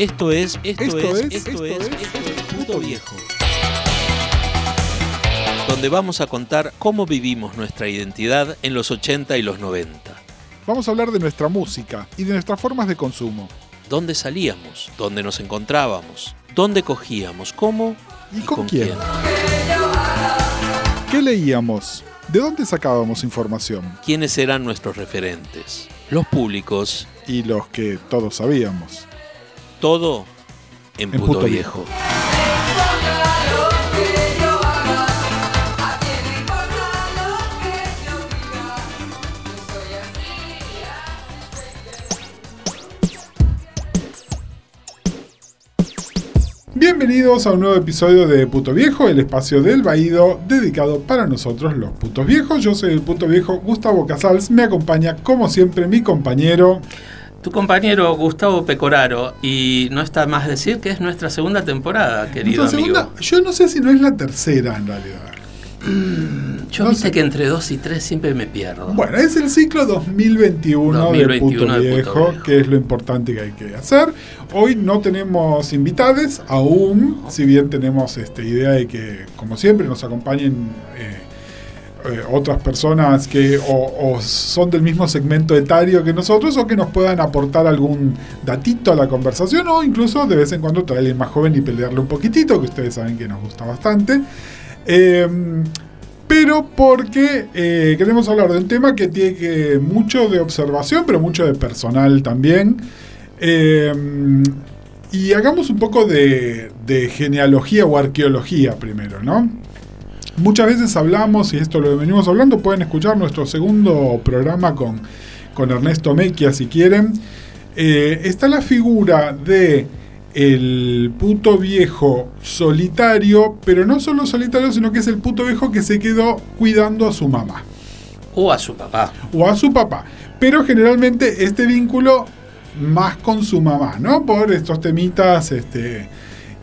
Esto es, esto, es, esto, es, esto es, Puto Viejo. Donde vamos a contar cómo vivimos nuestra identidad en los 80 y los 90. Vamos a hablar de nuestra música y de nuestras formas de consumo. ¿Dónde salíamos? ¿Dónde nos encontrábamos? ¿Dónde cogíamos? ¿Cómo? ¿Y, con, quién? ¿Qué leíamos? ¿De dónde sacábamos información? ¿Quiénes eran nuestros referentes? Los públicos. Y los que todos sabíamos. Todo en, Puto, viejo. Bienvenidos a un nuevo episodio de Puto Viejo, el espacio del Baído dedicado para nosotros los putos viejos. Yo soy el puto viejo Gustavo Casals, me acompaña como siempre mi compañero. Tu compañero Gustavo Pecoraro, y no está más decir que es nuestra segunda temporada, querido amigo. yo no sé si no es la tercera en realidad. Mm, yo no sé que entre dos y tres siempre me pierdo. Bueno, es el ciclo 2021, del Puto, viejo, que es lo importante que hay que hacer. Hoy no tenemos invitades aún, si bien tenemos esta idea de que, como siempre, nos acompañen eh, eh, otras personas que o, son del mismo segmento etario que nosotros o que nos puedan aportar algún datito a la conversación o incluso de vez en cuando traerle más joven y pelearle un poquitito, que ustedes saben que nos gusta bastante. Em, pero porque eh, queremos hablar de un tema que tiene mucho de observación, pero mucho de personal también. Em, y hagamos un poco de, genealogía o arqueología primero, ¿no? Muchas veces hablamos, y esto lo venimos hablando, pueden escuchar nuestro segundo programa con, con Ernesto Mequia si quieren. Eh, está la figura de el puto viejo solitario, pero no solo solitario, sino que es el puto viejo que se quedó cuidando a su mamá. O a su papá. O a su papá. Pero generalmente este vínculo más con su mamá, ¿no? Por estos temitas este,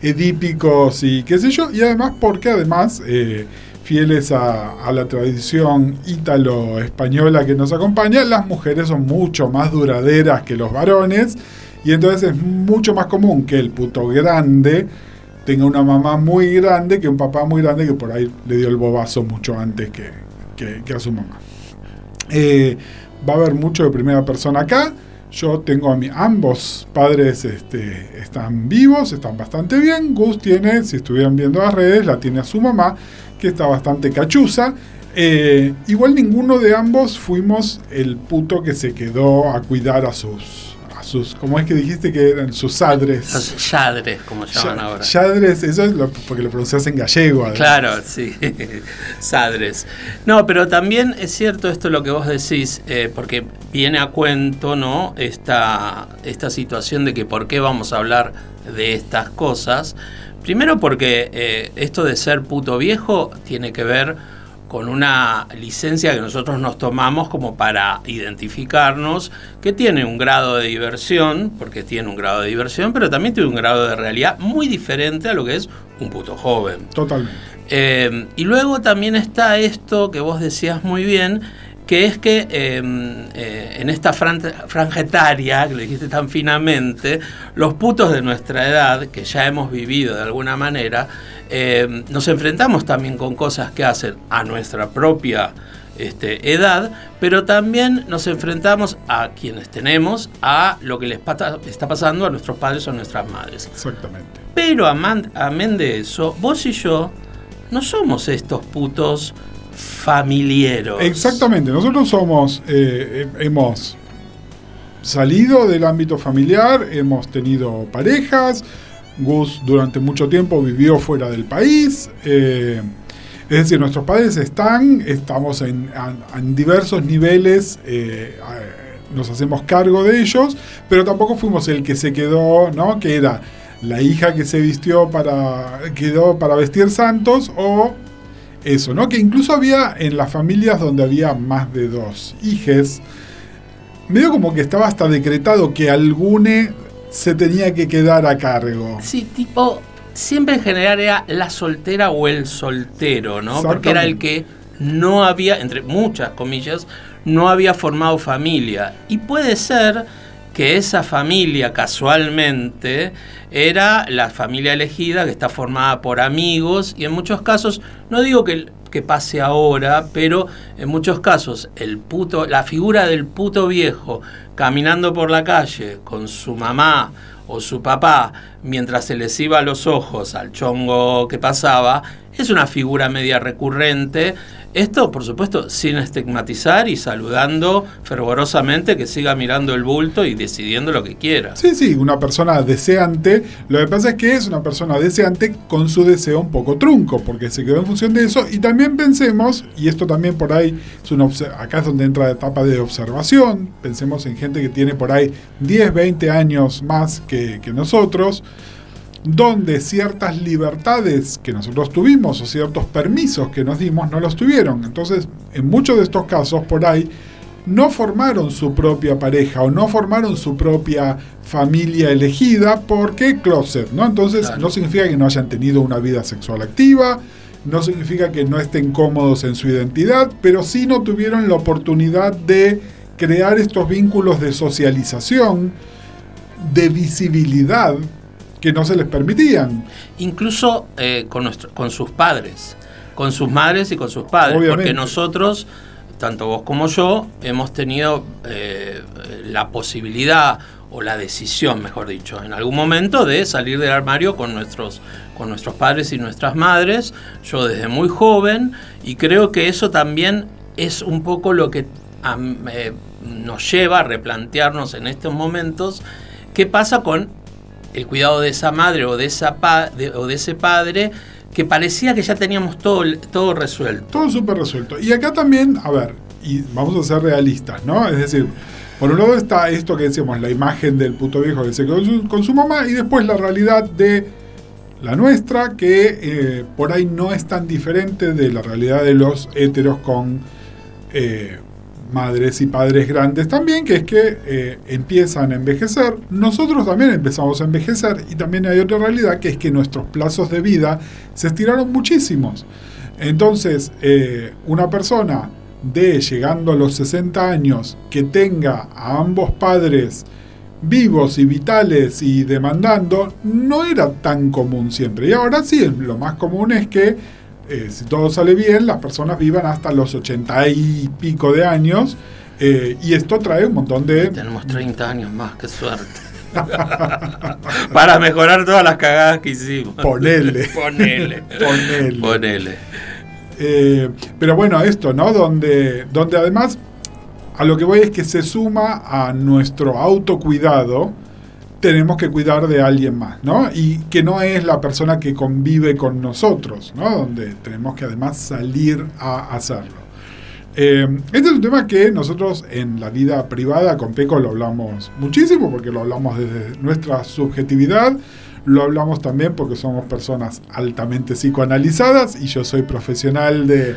edípicos y qué sé yo. Y además porque además, eh, fieles a, a la tradición ítalo-española que nos acompaña, las mujeres son mucho más duraderas que los varones y entonces es mucho más común que el puto grande tenga una mamá muy grande que un papá muy grande que por ahí le dio el bobazo mucho antes que, a su mamá. Eh, va a haber mucho de primera persona acá. Yo tengo a mi, ambos padres este, están vivos, están bastante bien. Gus tiene, si estuvieran viendo las redes, la tiene a su mamá, que está bastante cachuza. Eh, igual ninguno de ambos fuimos el puto que se quedó a cuidar a sus sus, ¿cómo es que dijiste que eran sus sadres? Los yadres, como llaman ahora. Yadres, eso es porque lo pronuncias en gallego. Claro, sí, sadres. No, pero también es cierto esto lo que vos decís, eh, porque viene a cuento, ¿no? Esta, esta situación de que por qué vamos a hablar de estas cosas. Primero porque eh, esto de ser puto viejo tiene que ver con una licencia que nosotros nos tomamos como para identificarnos, que tiene un grado de diversión, porque tiene un grado de diversión, pero también tiene un grado de realidad muy diferente a lo que es un puto joven. Totalmente. Eh, y luego también está esto que vos decías muy bien, que es que em, eh, en esta franja etaria, que lo dijiste tan finamente, los putos de nuestra edad, que ya hemos vivido de alguna manera, em, nos enfrentamos también con cosas que hacen a nuestra propia este, edad, pero también nos enfrentamos a quienes tenemos, a lo que les está pasando a nuestros padres o a nuestras madres. Exactamente. Pero amén de eso, vos y yo no somos estos putos familiares. Exactamente, nosotros somos, eh, hemos salido del ámbito familiar, hemos tenido parejas, Gus durante mucho tiempo vivió fuera del país, eh, es decir, nuestros padres están, estamos en, diversos niveles, eh, nos hacemos cargo de ellos, pero tampoco fuimos el que se quedó, ¿no? Que era la hija que se vistió para, quedó para vestir santos o eso, ¿no? Que incluso había en las familias donde había más de dos hijes, medio como que estaba hasta decretado que algune se tenía que quedar a cargo. Sí, tipo, siempre en general era la soltera o el soltero, ¿no? Porque era el que no había, entre muchas comillas, no había formado familia. Y puede ser que esa familia casualmente era la familia elegida que está formada por amigos y en muchos casos, no digo que, que pase ahora, pero en muchos casos el puto, la figura del puto viejo caminando por la calle con su mamá o su papá mientras se les iba los ojos al chongo que pasaba, es una figura media recurrente esto, por supuesto, sin estigmatizar y saludando fervorosamente que siga mirando el bulto y decidiendo lo que quiera. Sí, sí, una persona deseante. Lo que pasa es que es una persona deseante con su deseo un poco trunco, porque se quedó en función de eso. Y también pensemos, y esto también por ahí, es una acá es donde entra la etapa de observación. Pensemos en gente que tiene por ahí 10, 20 años más que, que nosotros donde ciertas libertades que nosotros tuvimos o ciertos permisos que nos dimos no los tuvieron. Entonces, en muchos de estos casos por ahí, no formaron su propia pareja o no formaron su propia familia elegida porque closet, ¿no? Entonces, no significa que no hayan tenido una vida sexual activa, no significa que no estén cómodos en su identidad, pero sí no tuvieron la oportunidad de crear estos vínculos de socialización, de visibilidad, que no se les permitían. Incluso eh, con, con sus padres, con sus madres y con sus padres, porque nosotros, tanto vos como yo, hemos tenido eh, la posibilidad o la decisión, mejor dicho, en algún momento de salir del armario con nuestros, con nuestros padres y nuestras madres, yo desde muy joven, y creo que eso también es un poco lo que eh, nos lleva a replantearnos en estos momentos qué pasa con el cuidado de esa madre o de, esa o de ese padre que parecía que ya teníamos todo, todo resuelto. Todo súper resuelto. Y acá también, a ver, y vamos a ser realistas, ¿no? Es decir, por un lado está esto que decíamos, la imagen del puto viejo que se quedó con su, mamá, y después la realidad de la nuestra, que eh, por ahí no es tan diferente de la realidad de los héteros con eh, madres y padres grandes también, que es que eh, empiezan a envejecer. Nosotros también empezamos a envejecer y también hay otra realidad que es que nuestros plazos de vida se estiraron muchísimos. Entonces, eh, una persona de llegando a los 60 años que tenga a ambos padres vivos y vitales y demandando, no era tan común siempre. Y ahora sí, lo más común es que eh, si todo sale bien, las personas vivan hasta los ochenta y pico de años. Eh, y esto trae un montón de... Tenemos 30 años más, qué suerte. Para mejorar todas las cagadas que hicimos. Ponele. Ponele. Ponele. Ponele. Eh, pero bueno, esto, ¿no? Donde, donde además a lo que voy es que se suma a nuestro autocuidado tenemos que cuidar de alguien más, ¿no? Y que no es la persona que convive con nosotros, ¿no? Donde tenemos que además salir a hacerlo. Eh, este es un tema que nosotros en la vida privada con Peco lo hablamos muchísimo, porque lo hablamos desde nuestra subjetividad, lo hablamos también porque somos personas altamente psicoanalizadas y yo soy profesional de,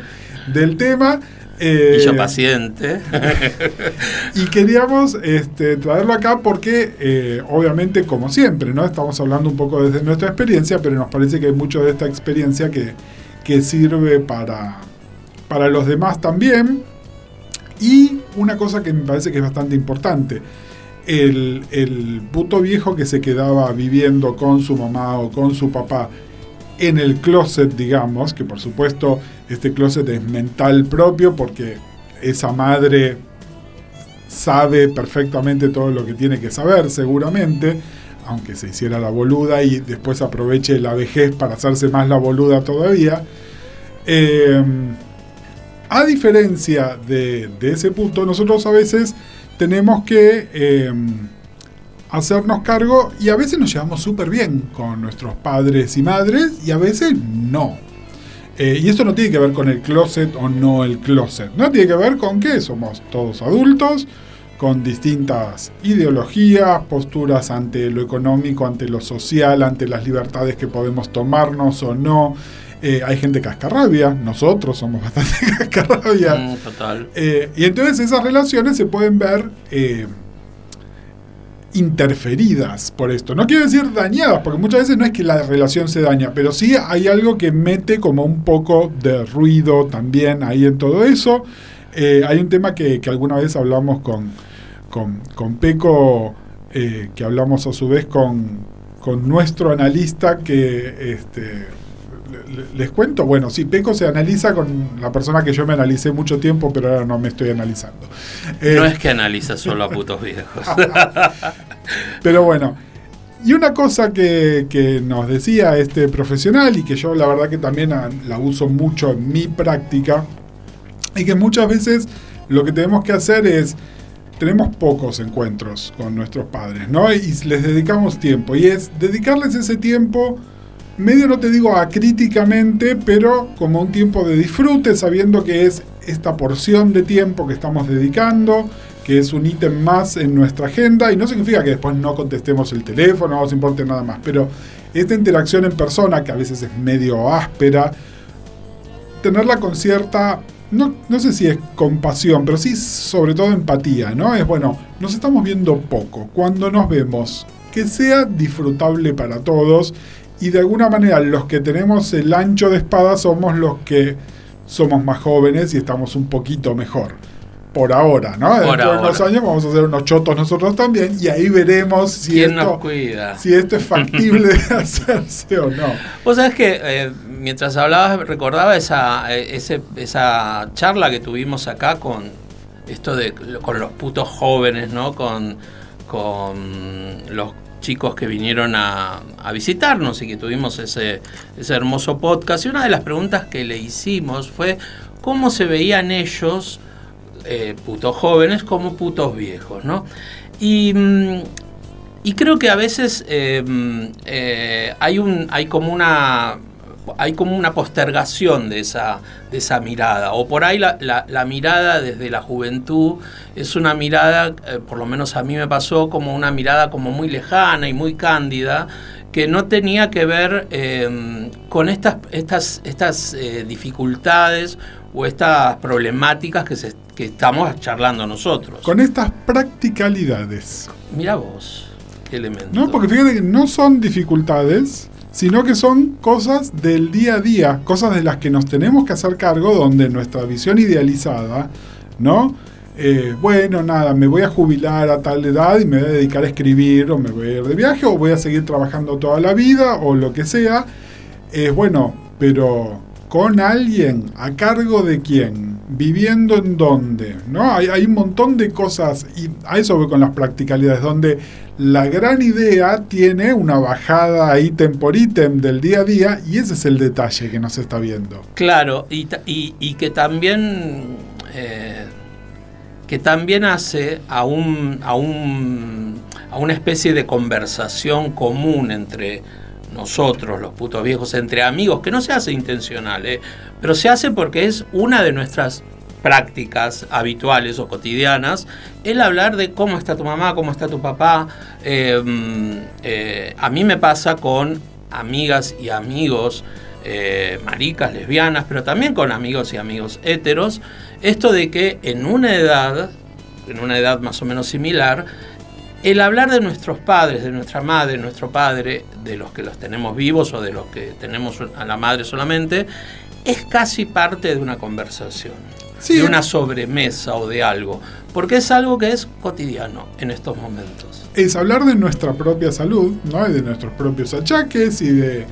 del tema. Eh, y yo paciente. y queríamos este, traerlo acá porque, eh, obviamente, como siempre, ¿no? Estamos hablando un poco desde nuestra experiencia, pero nos parece que hay mucho de esta experiencia que, que sirve para, para los demás también. Y una cosa que me parece que es bastante importante. El, el puto viejo que se quedaba viviendo con su mamá o con su papá en el closet, digamos, que por supuesto este closet es mental propio porque esa madre sabe perfectamente todo lo que tiene que saber, seguramente, aunque se hiciera la boluda y después aproveche la vejez para hacerse más la boluda todavía. Em, a diferencia de, ese punto, nosotros a veces tenemos que em, hacernos cargo y a veces nos llevamos súper bien con nuestros padres y madres y a veces no. Eh, y esto no tiene que ver con el closet o no el closet, no tiene que ver con que somos todos adultos, con distintas ideologías, posturas ante lo económico, ante lo social, ante las libertades que podemos tomarnos o no. Eh, hay gente cascarrabia, nosotros somos bastante cascarrabia. Mm, total. Eh, y entonces esas relaciones se pueden ver interferidas por esto. No quiero decir dañadas, porque muchas veces no es que la relación se daña, pero sí hay algo que mete como un poco de ruido también ahí en todo eso. Eh, hay un tema que, alguna vez hablamos con, con, Peco eh, que hablamos a su vez con, con nuestro analista que este, les cuento, bueno, sí, Peco se analiza con la persona que yo me analicé mucho tiempo, pero ahora no me estoy analizando. no eh, es que analiza solo a putos viejos. pero bueno, y una cosa que, que, nos decía este profesional y que yo la verdad que también la uso mucho en mi práctica, y que muchas veces lo que tenemos que hacer es, tenemos pocos encuentros con nuestros padres, ¿no? Y les dedicamos tiempo, y es dedicarles ese tiempo medio no te digo acríticamente, pero como un tiempo de disfrute, sabiendo que es esta porción de tiempo que estamos dedicando, que es un ítem más en nuestra agenda, y no significa que después no contestemos el teléfono, no nos importe nada más, pero esta interacción en persona, que a veces es medio áspera, tenerla con cierta, no, no sé si es compasión, pero sí sobre todo empatía, ¿no? Es bueno, nos estamos viendo poco, cuando nos vemos, que sea disfrutable para todos y de alguna manera los que tenemos el ancho de espada somos los que somos más jóvenes y estamos un poquito mejor. Por ahora, ¿no? Dentro de unos años vamos a hacer unos chotos nosotros también y ahí veremos si, esto, si esto es factible de hacerse o no. Vos sabés que eh, mientras hablabas recordaba esa, eh, esa charla que tuvimos acá con esto de con los putos jóvenes, ¿no? Con, con los chicos que vinieron a, visitarnos y que tuvimos ese, ese, hermoso podcast. Y una de las preguntas que le hicimos fue cómo se veían ellos, eh, putos jóvenes, como putos viejos, ¿no? Y, mm, creo que a veces eh, mm, eh, hay, un, hay como una hay como una postergación de esa, de esa mirada, o por ahí la, la, mirada desde la juventud es una mirada, eh, por lo menos a mí me pasó, como una mirada como muy lejana y muy cándida, que no tenía que ver em, con estas, estas, estas eh, dificultades o estas problemáticas que, se, que estamos charlando nosotros. Con estas practicalidades. Mira vos, qué elemento. No, porque fíjate que no son dificultades, sino que son cosas del día a día, cosas de las que nos tenemos que hacer cargo, donde nuestra visión idealizada, ¿no? Eh, bueno, nada, me voy a jubilar a tal edad y me voy a dedicar a escribir, o me voy a ir de viaje, o voy a seguir trabajando toda la vida, o lo que sea. Es bueno, pero con alguien, a cargo de quién, viviendo en dónde, ¿no? Hay, hay un montón de cosas, y a eso voy con las practicalidades, donde la gran idea tiene una bajada ítem por ítem del día a día y ese es el detalle que nos está viendo. Claro, y, y, que también eh, que también hace a un, a un a una especie de conversación común entre nosotros, los putos viejos, entre amigos, que no se hace intencional, eh, pero se hace porque es una de nuestras prácticas habituales o cotidianas, el hablar de cómo está tu mamá, cómo está tu papá. Em, eh, a mí me pasa con amigas y amigos, eh, maricas, lesbianas, pero también con amigos y amigos heteros, esto de que en una edad, en una edad más o menos similar, el hablar de nuestros padres, de nuestra madre, de nuestro padre, de los que los tenemos vivos o de los que tenemos a la madre solamente, es casi parte de una conversación de una sobremesa o de algo, porque es algo que es cotidiano en estos momentos. Es hablar de nuestra propia salud, ¿no? Y de nuestros propios achaques y de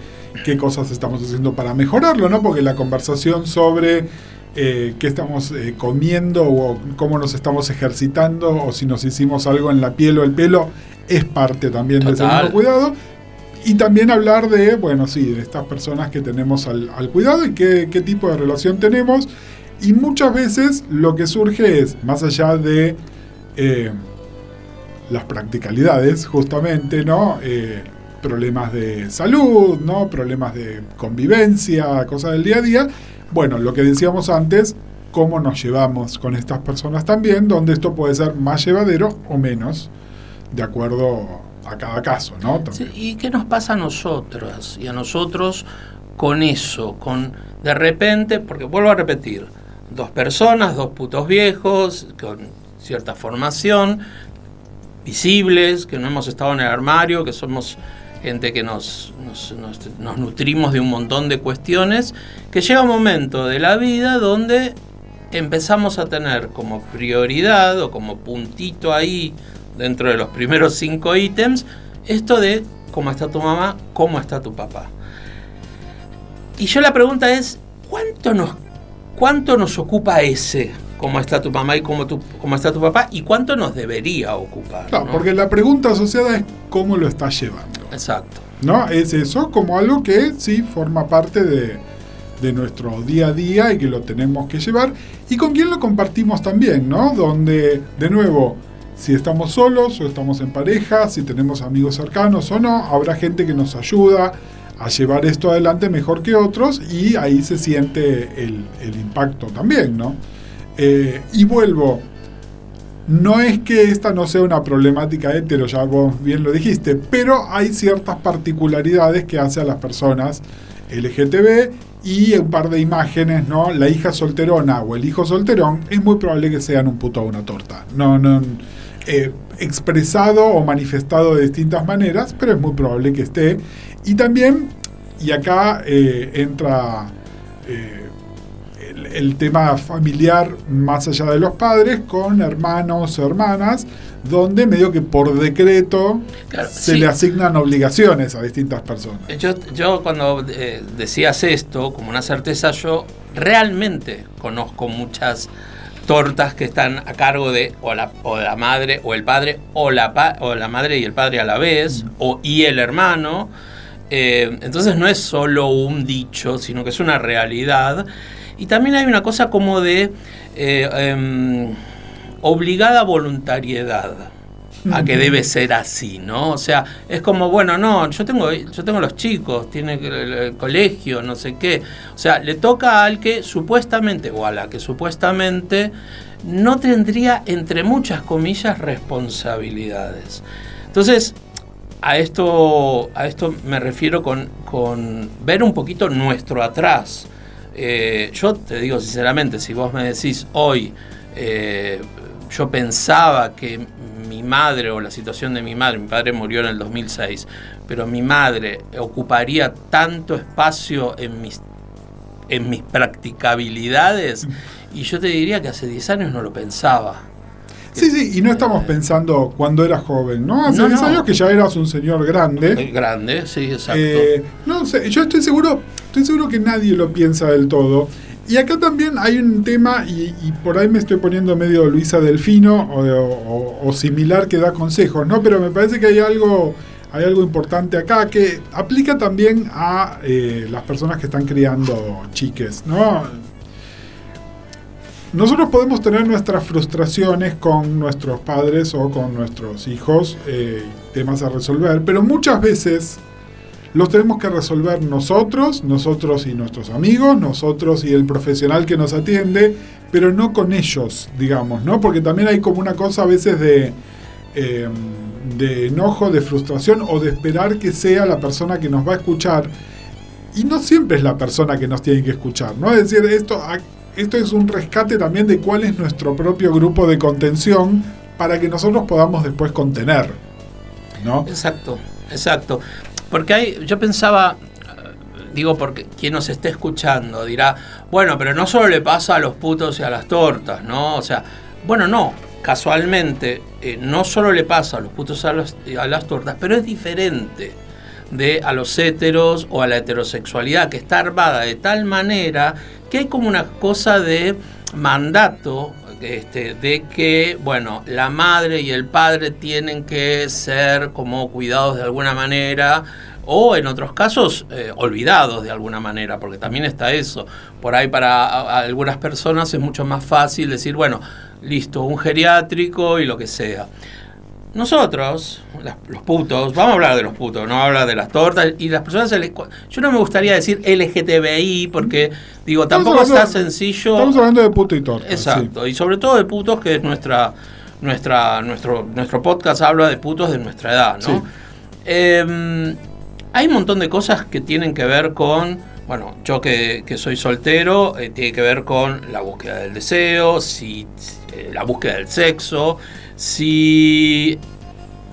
qué cosas estamos haciendo para mejorarlo, ¿no? Porque la conversación sobre eh, qué estamos eh, comiendo o cómo nos estamos ejercitando o si nos hicimos algo en la piel o el pelo es parte también del segundo cuidado. Y también hablar de, bueno, sí, de estas personas que tenemos al, cuidado y qué, qué tipo de relación tenemos y muchas veces lo que surge es, más allá de eh, las practicalidades, justamente, ¿no? Eh, problemas de salud, ¿no? Problemas de convivencia, cosas del día a día. Bueno, lo que decíamos antes, cómo nos llevamos con estas personas también, donde esto puede ser más llevadero o menos, de acuerdo a cada caso, ¿no? ¿Y qué nos pasa a nosotros y a nosotros con eso? Con de repente, porque vuelvo a repetir, dos personas, dos putos viejos, con cierta formación, visibles, que no hemos estado en el armario, que somos gente que nos, nutrimos de un montón de cuestiones, que llega un momento de la vida donde empezamos a tener como prioridad o como puntito ahí dentro de los primeros cinco ítems, esto de cómo está tu mamá, cómo está tu papá. Y yo la pregunta es, ¿cuánto nos, cuánto nos ocupa ese? Cómo está tu mamá y cómo, tu, cómo está tu papá y cuánto nos debería ocupar. Claro, porque la pregunta asociada es cómo lo estás llevando. Exacto. ¿No? Es eso como algo que sí forma parte de, de nuestro día a día y que lo tenemos que llevar. Y con quién lo compartimos también, ¿no? Donde, de nuevo, si estamos solos o estamos en pareja, si tenemos amigos cercanos o no, habrá gente que nos ayuda a llevar esto adelante mejor que otros y ahí se siente el, el impacto también, ¿no? Eh, y vuelvo, no es que esta no sea una problemática hetero, ya vos bien lo dijiste, pero hay ciertas particularidades que hace a las personas LGTB y un par de imágenes, ¿no? La hija solterona o el hijo solterón, es muy probable que sean un puto o una torta. No, no, eh, expresado o manifestado de distintas maneras, pero es muy probable que esté. Y también, y acá eh, entra el, tema familiar más allá de los padres con hermanos o hermanas, donde medio que por decreto se le asignan obligaciones a distintas personas. Yo, yo cuando eh, decías esto, como una certeza, yo realmente conozco muchas tortas que están a cargo de o la, o la madre o el padre o la, o la madre y el padre a la vez, mm. o y el hermano. Eh, entonces no es solo un dicho, sino que es una realidad. Y también hay una cosa como de eh, em, obligada voluntariedad a que debe ser así, ¿no? O sea, es como, bueno, no, yo tengo, yo tengo los chicos, tiene el, colegio, no sé qué. O sea, le toca al que supuestamente, o a la que supuestamente no tendría, entre muchas comillas, responsabilidades. Entonces, a esto, a esto me refiero con, con ver un poquito nuestro atrás. Eh, yo te digo sinceramente, si vos me decís hoy, eh, yo pensaba que mi madre o la situación de mi madre, mi padre murió en el 2006, pero mi madre ocuparía tanto espacio en mis, en mis practicabilidades, y yo te diría que hace 10 años no lo pensaba. Sí, sí, y no estamos pensando cuando eras joven, ¿no? Hace 10 años que ya eras un señor grande. Grande, sí, exacto. Eh, no sé, yo estoy seguro, estoy seguro que nadie lo piensa del todo. Y acá también hay un tema, y, por ahí me estoy poniendo medio Luisa Delfino o, similar que da consejos, ¿no? Pero me parece que hay algo, hay algo importante acá que aplica también a eh, las personas que están criando chiques, ¿no? Nosotros podemos tener nuestras frustraciones con nuestros padres o con nuestros hijos, eh, temas a resolver, pero muchas veces los tenemos que resolver nosotros, nosotros y nuestros amigos, nosotros y el profesional que nos atiende, pero no con ellos, digamos, ¿no? Porque también hay como una cosa a veces de, em, de enojo, de frustración o de esperar que sea la persona que nos va a escuchar. Y no siempre es la persona que nos tiene que escuchar, ¿no? Es decir, esto esto es un rescate también de cuál es nuestro propio grupo de contención para que nosotros podamos después contener. ¿no? Exacto, exacto. Porque hay, yo pensaba, digo, porque quien nos esté escuchando dirá, bueno, pero no solo le pasa a los putos y a las tortas, ¿no? O sea, bueno, no, casualmente, eh, no solo le pasa a los putos y a, a las tortas, pero es diferente de a los heteros o a la heterosexualidad, que está armada de tal manera que hay como una cosa de mandato este, de que, bueno, la madre y el padre tienen que ser como cuidados de alguna manera o en otros casos eh, olvidados de alguna manera, porque también está eso. Por ahí para algunas personas es mucho más fácil decir, bueno, listo, un geriátrico y lo que sea. Nosotros, los putos, vamos a hablar de los putos, no hablar de las tortas y las personas. Yo no me gustaría decir LGTBI porque, digo, tampoco está sencillo. Estamos hablando de puto y torta. Exacto, y sobre todo de putos, que es nuestra, nuestra, nuestro, nuestro podcast habla de putos de nuestra edad, ¿no? Em, hay un montón de cosas que tienen que ver con. Bueno, yo que, soy soltero, eh, tiene que ver con la búsqueda del deseo, si, eh, la búsqueda del sexo, si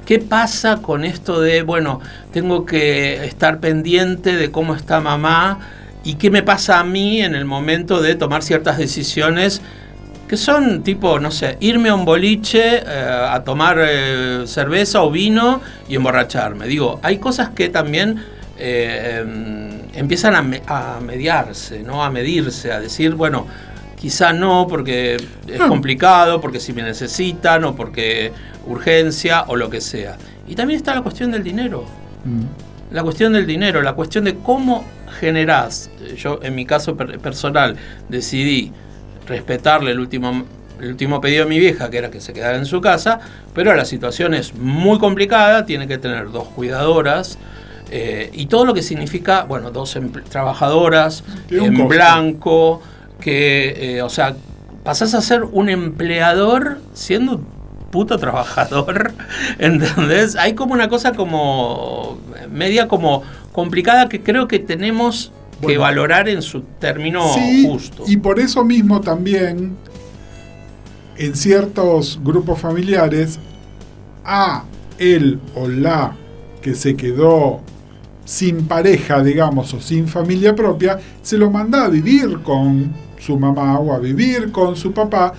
¿Qué pasa con esto de, bueno, tengo que estar pendiente de cómo está mamá y qué me pasa a mí en el momento de tomar ciertas decisiones que son tipo, no sé, irme a un boliche eh, a tomar eh, cerveza o vino y emborracharme. Digo, hay cosas que también eh, em, empiezan a, mediarse, ¿no? A medirse, a decir, bueno, quizá no porque es hmm. complicado, porque si me necesitan o porque urgencia o lo que sea. Y también está la cuestión del dinero. Hmm. La cuestión del dinero, la cuestión de cómo generás. Yo, en mi caso personal, decidí respetarle el último, el último pedido de mi vieja, que era que se quedara en su casa, pero la situación es muy complicada, tiene que tener dos cuidadoras. Eh, y todo lo que significa, bueno, dos trabajadoras en blanco, que, eh, o sea, pasás a ser un empleador siendo puto trabajador, ¿entendés? Hay como una cosa como media como complicada que creo que tenemos que valorar en su término justo. Y por eso mismo también, en ciertos grupos familiares, a él o la que se quedó sin pareja, digamos, o sin familia propia, se lo manda a vivir con su mamá o a vivir con su papá,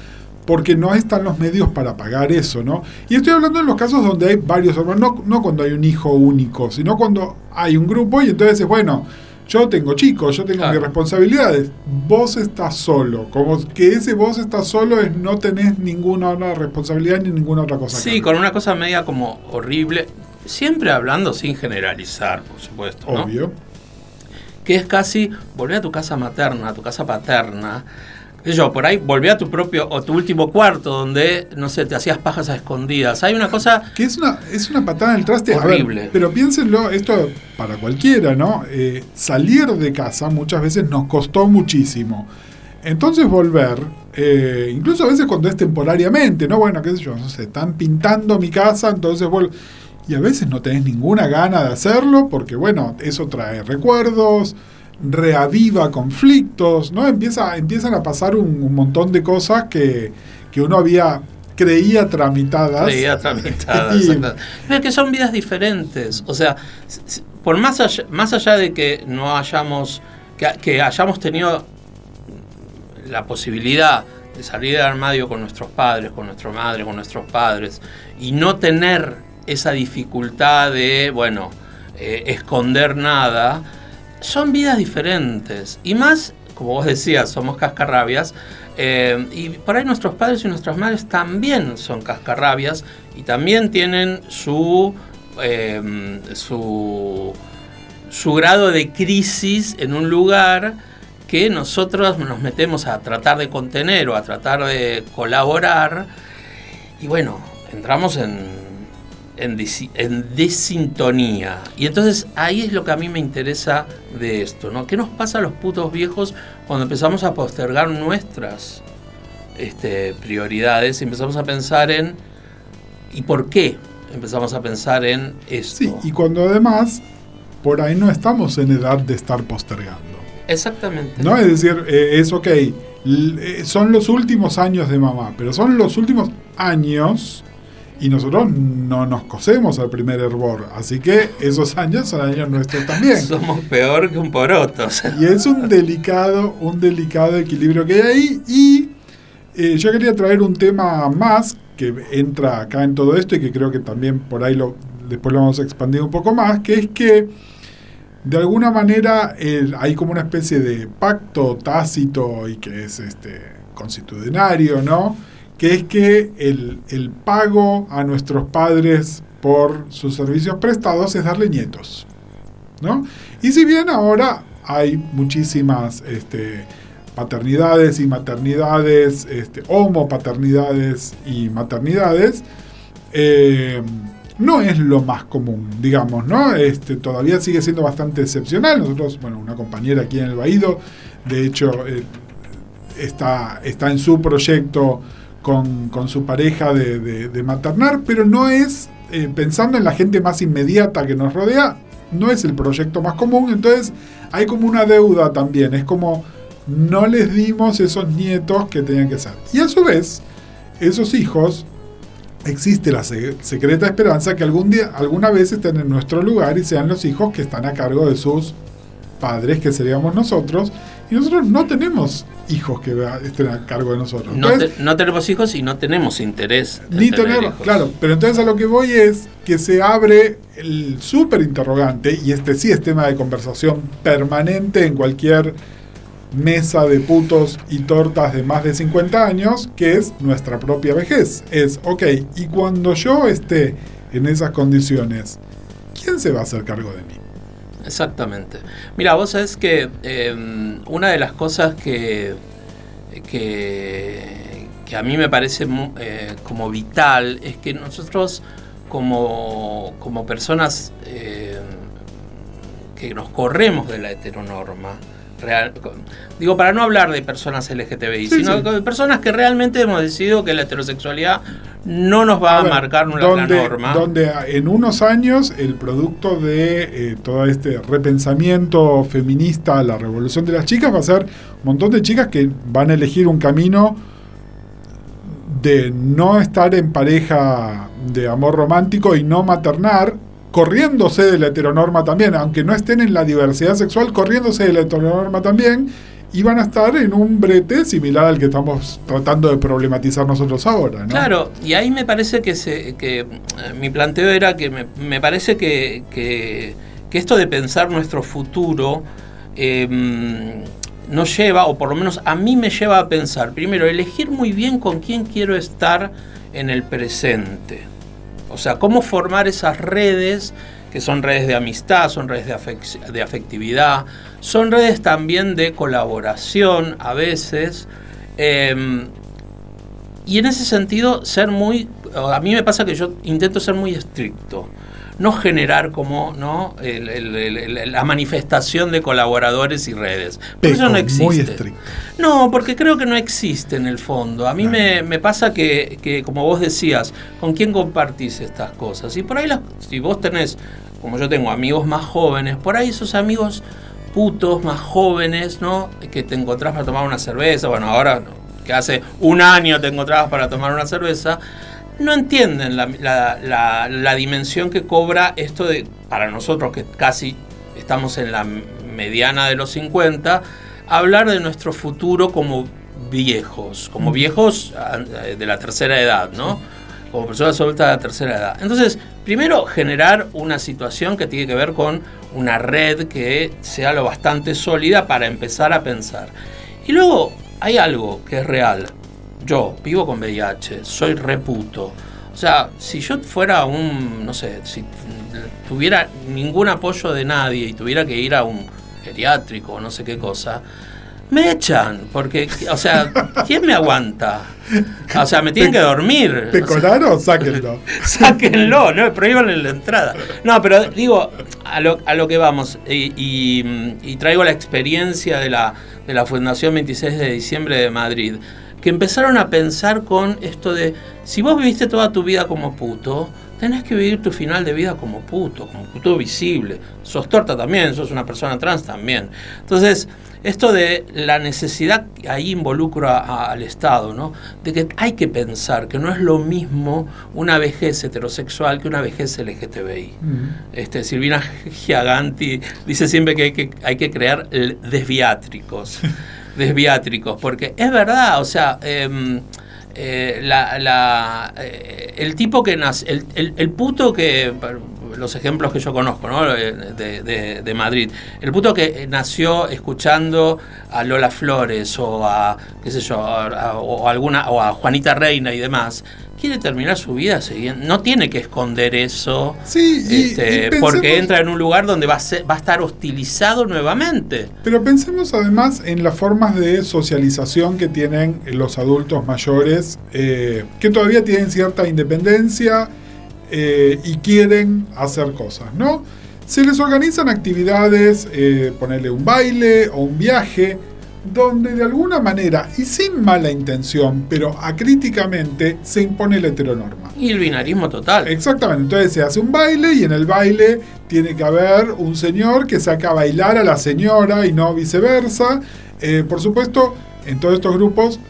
porque no están los medios para pagar eso, ¿no? Y estoy hablando en los casos donde hay varios hermanos, no, no cuando hay un hijo único, sino cuando hay un grupo y entonces es, bueno, yo tengo chicos, yo tengo mis responsabilidades. Vos estás solo. Como que ese vos estás solo es no tenés ninguna otra responsabilidad ni ninguna otra cosa. Sí, con una cosa media como horrible. Siempre hablando sin generalizar, por supuesto. Obvio. Que es casi volver a tu casa materna, a tu casa paterna yo, por ahí volví a tu propio o tu último cuarto donde, no sé, te hacías pajas a escondidas. Hay una cosa... Que es una, es una patada en el traste. Horrible. pero piénsenlo, esto para cualquiera, ¿no? Eh, salir de casa muchas veces nos costó muchísimo. Entonces volver, eh, incluso a veces cuando es temporariamente, ¿no? Bueno, qué sé yo, no sé, están pintando mi casa, entonces vuelvo... Y a veces no tenés ninguna gana de hacerlo porque, bueno, eso trae recuerdos, reaviva conflictos, ¿no? Empieza, empiezan a pasar un, montón de cosas que, uno había creía tramitadas. Creía tramitadas. Pero que son vidas diferentes. O sea, por más allá, más allá de que no hayamos, que, hayamos tenido la posibilidad de salir del armario con nuestros padres, con nuestra madre, con nuestros padres, y no tener esa dificultad de, bueno, eh, esconder nada, son vidas diferentes. Y más, como vos decías, somos cascarrabias. Eh, y por ahí nuestros padres y nuestras madres también son cascarrabias y también tienen su, eh, su, su grado de crisis en un lugar que nosotros nos metemos a tratar de contener o a tratar de colaborar. Y bueno, entramos en en, desintonía. Y entonces ahí es lo que a mí me interesa de esto, ¿no? ¿Qué nos pasa a los putos viejos cuando empezamos a postergar nuestras este, prioridades y empezamos a pensar en ¿y por qué empezamos a pensar en esto? Sí, y cuando además por ahí no estamos en edad de estar postergando. Exactamente. No, es decir, eh, es ok, eh, son los últimos años de mamá, pero son los últimos años y nosotros no nos cosemos al primer hervor. Así que esos años son años nuestros también. Somos peor que un poroto. Y es un delicado, un delicado equilibrio que hay ahí. Y eh, yo quería traer un tema más que entra acá en todo esto y que creo que también por ahí lo, después lo vamos a expandir un poco más, que es que de alguna manera hay como una especie de pacto tácito y que es este constitucionario, ¿no? Que es que el, pago a nuestros padres por sus servicios prestados es darle nietos. ¿no? Y si bien ahora hay muchísimas este, paternidades y maternidades, este, homopaternidades y maternidades, eh, no es lo más común, digamos, ¿no? Este, todavía sigue siendo bastante excepcional. Nosotros, bueno, una compañera aquí en el Baído, de hecho, eh, está, está en su proyecto con, su pareja de, maternar, pero no es, eh, pensando en la gente más inmediata que nos rodea, no es el proyecto más común, entonces hay como una deuda también, es como no les dimos esos nietos que tenían que ser. Y a su vez, esos hijos, existe la secreta esperanza que algún día, alguna vez estén en nuestro lugar y sean los hijos que están a cargo de sus padres, que seríamos nosotros, Y nosotros no tenemos hijos que estén a cargo de nosotros. no, tenemos hijos y no tenemos interés. ni tener, claro, pero entonces a lo que voy es que se abre el súper interrogante, y este sí es tema de conversación permanente en cualquier mesa de putos y tortas de más de 50 años, que es nuestra propia vejez. Es, ok, y cuando yo esté en esas condiciones, ¿quién se va a hacer cargo de mí? Exactamente. Mira, vos sabés que em, una de las cosas que, que, a mí me parece eh, como vital es que nosotros como, como personas em, que nos corremos de la heteronorma, Real, digo, para no hablar de personas LGTBI, sino de personas que realmente hemos decidido que la heterosexualidad no nos va a, marcar una norma. Donde en unos años el producto de eh, todo este repensamiento feminista, la revolución de las chicas, va a ser un montón de chicas que van a elegir un camino de no estar en pareja de amor romántico y no maternar, corriéndose de la heteronorma también, aunque no estén en la diversidad sexual, corriéndose de la heteronorma también, y van a estar en un brete similar al que estamos tratando de problematizar nosotros ahora. ¿no? Claro, y ahí me parece que, se, que eh, mi planteo era que me, parece que, que, esto de pensar nuestro futuro em, nos lleva, o por lo menos a mí me lleva a pensar, primero, elegir muy bien con quién quiero estar en el presente. O sea, cómo formar esas redes, que son redes de amistad, son redes de, afectividad, son redes también de colaboración a veces. Em, y en ese sentido, ser muy. A mí me pasa que yo intento ser muy estricto no generar como ¿no? la manifestación de colaboradores y redes. Por eso no existe. Muy estricto. No, porque creo que no existe en el fondo. A mí me, pasa que, como vos decías, ¿con quién compartís estas cosas? Y por ahí, si vos tenés, como yo tengo amigos más jóvenes, por ahí esos amigos putos más jóvenes, ¿no? Que te encontrás para tomar una cerveza, bueno, ahora que hace un año te encontrabas para tomar una cerveza, no entienden la, dimensión que cobra esto de, para nosotros que casi estamos en la mediana de los 50, hablar de nuestro futuro como viejos, como viejos ah, de la tercera edad, ¿no? Como personas adultas de la tercera edad. Entonces, primero generar una situación que tiene que ver con una red que sea lo bastante sólida para empezar a pensar. Y luego hay algo que es real yo vivo con VIH, soy reputo. O sea, si yo fuera un, no sé, si tuviera ningún apoyo de nadie y tuviera que ir a un geriátrico o no sé qué cosa, me echan, porque, o sea, ¿quién me aguanta? O sea, me tienen que dormir. ¿Te colaron? Sáquenlo. Sáquenlo, no, prohíbanle la entrada. No, pero digo, a lo, a lo que vamos, y, traigo la experiencia de la, de la Fundación 26 de diciembre de Madrid que empezaron a pensar con esto de, si vos viviste toda tu vida como puto, tenés que vivir tu final de vida como puto, como puto visible. Sos torta también, sos una persona trans también. Entonces, esto de la necesidad, ahí involucra al Estado, ¿no? De que hay que pensar que no es lo mismo una vejez heterosexual que una vejez LGTBI. este, Silvina Giaganti dice siempre que hay que, hay que crear desviátricos. desviátricos, porque es verdad, o sea, em, eh, la, eh, el tipo que nace, el, el, puto que, los ejemplos que yo conozco, ¿no? De, de, Madrid, el puto que nació escuchando a Lola Flores o a, qué sé yo, o, alguna, o a Juanita Reina y demás, quiere terminar su vida siguiendo. No tiene que esconder eso. Sí, este, porque entra en un lugar donde va a, va a estar hostilizado nuevamente. Pero pensemos además en las formas de socialización que tienen los adultos mayores, eh, que todavía tienen cierta independencia eh, y quieren hacer cosas, ¿no? Se les organizan actividades, eh, ponerle un baile o un viaje donde de alguna manera y sin mala intención, pero acríticamente, se impone la heteronorma. Y el binarismo total. Exactamente, entonces se hace un baile y en el baile tiene que haber un señor que saca a bailar a la señora y no viceversa. Eh, por supuesto, en todos estos grupos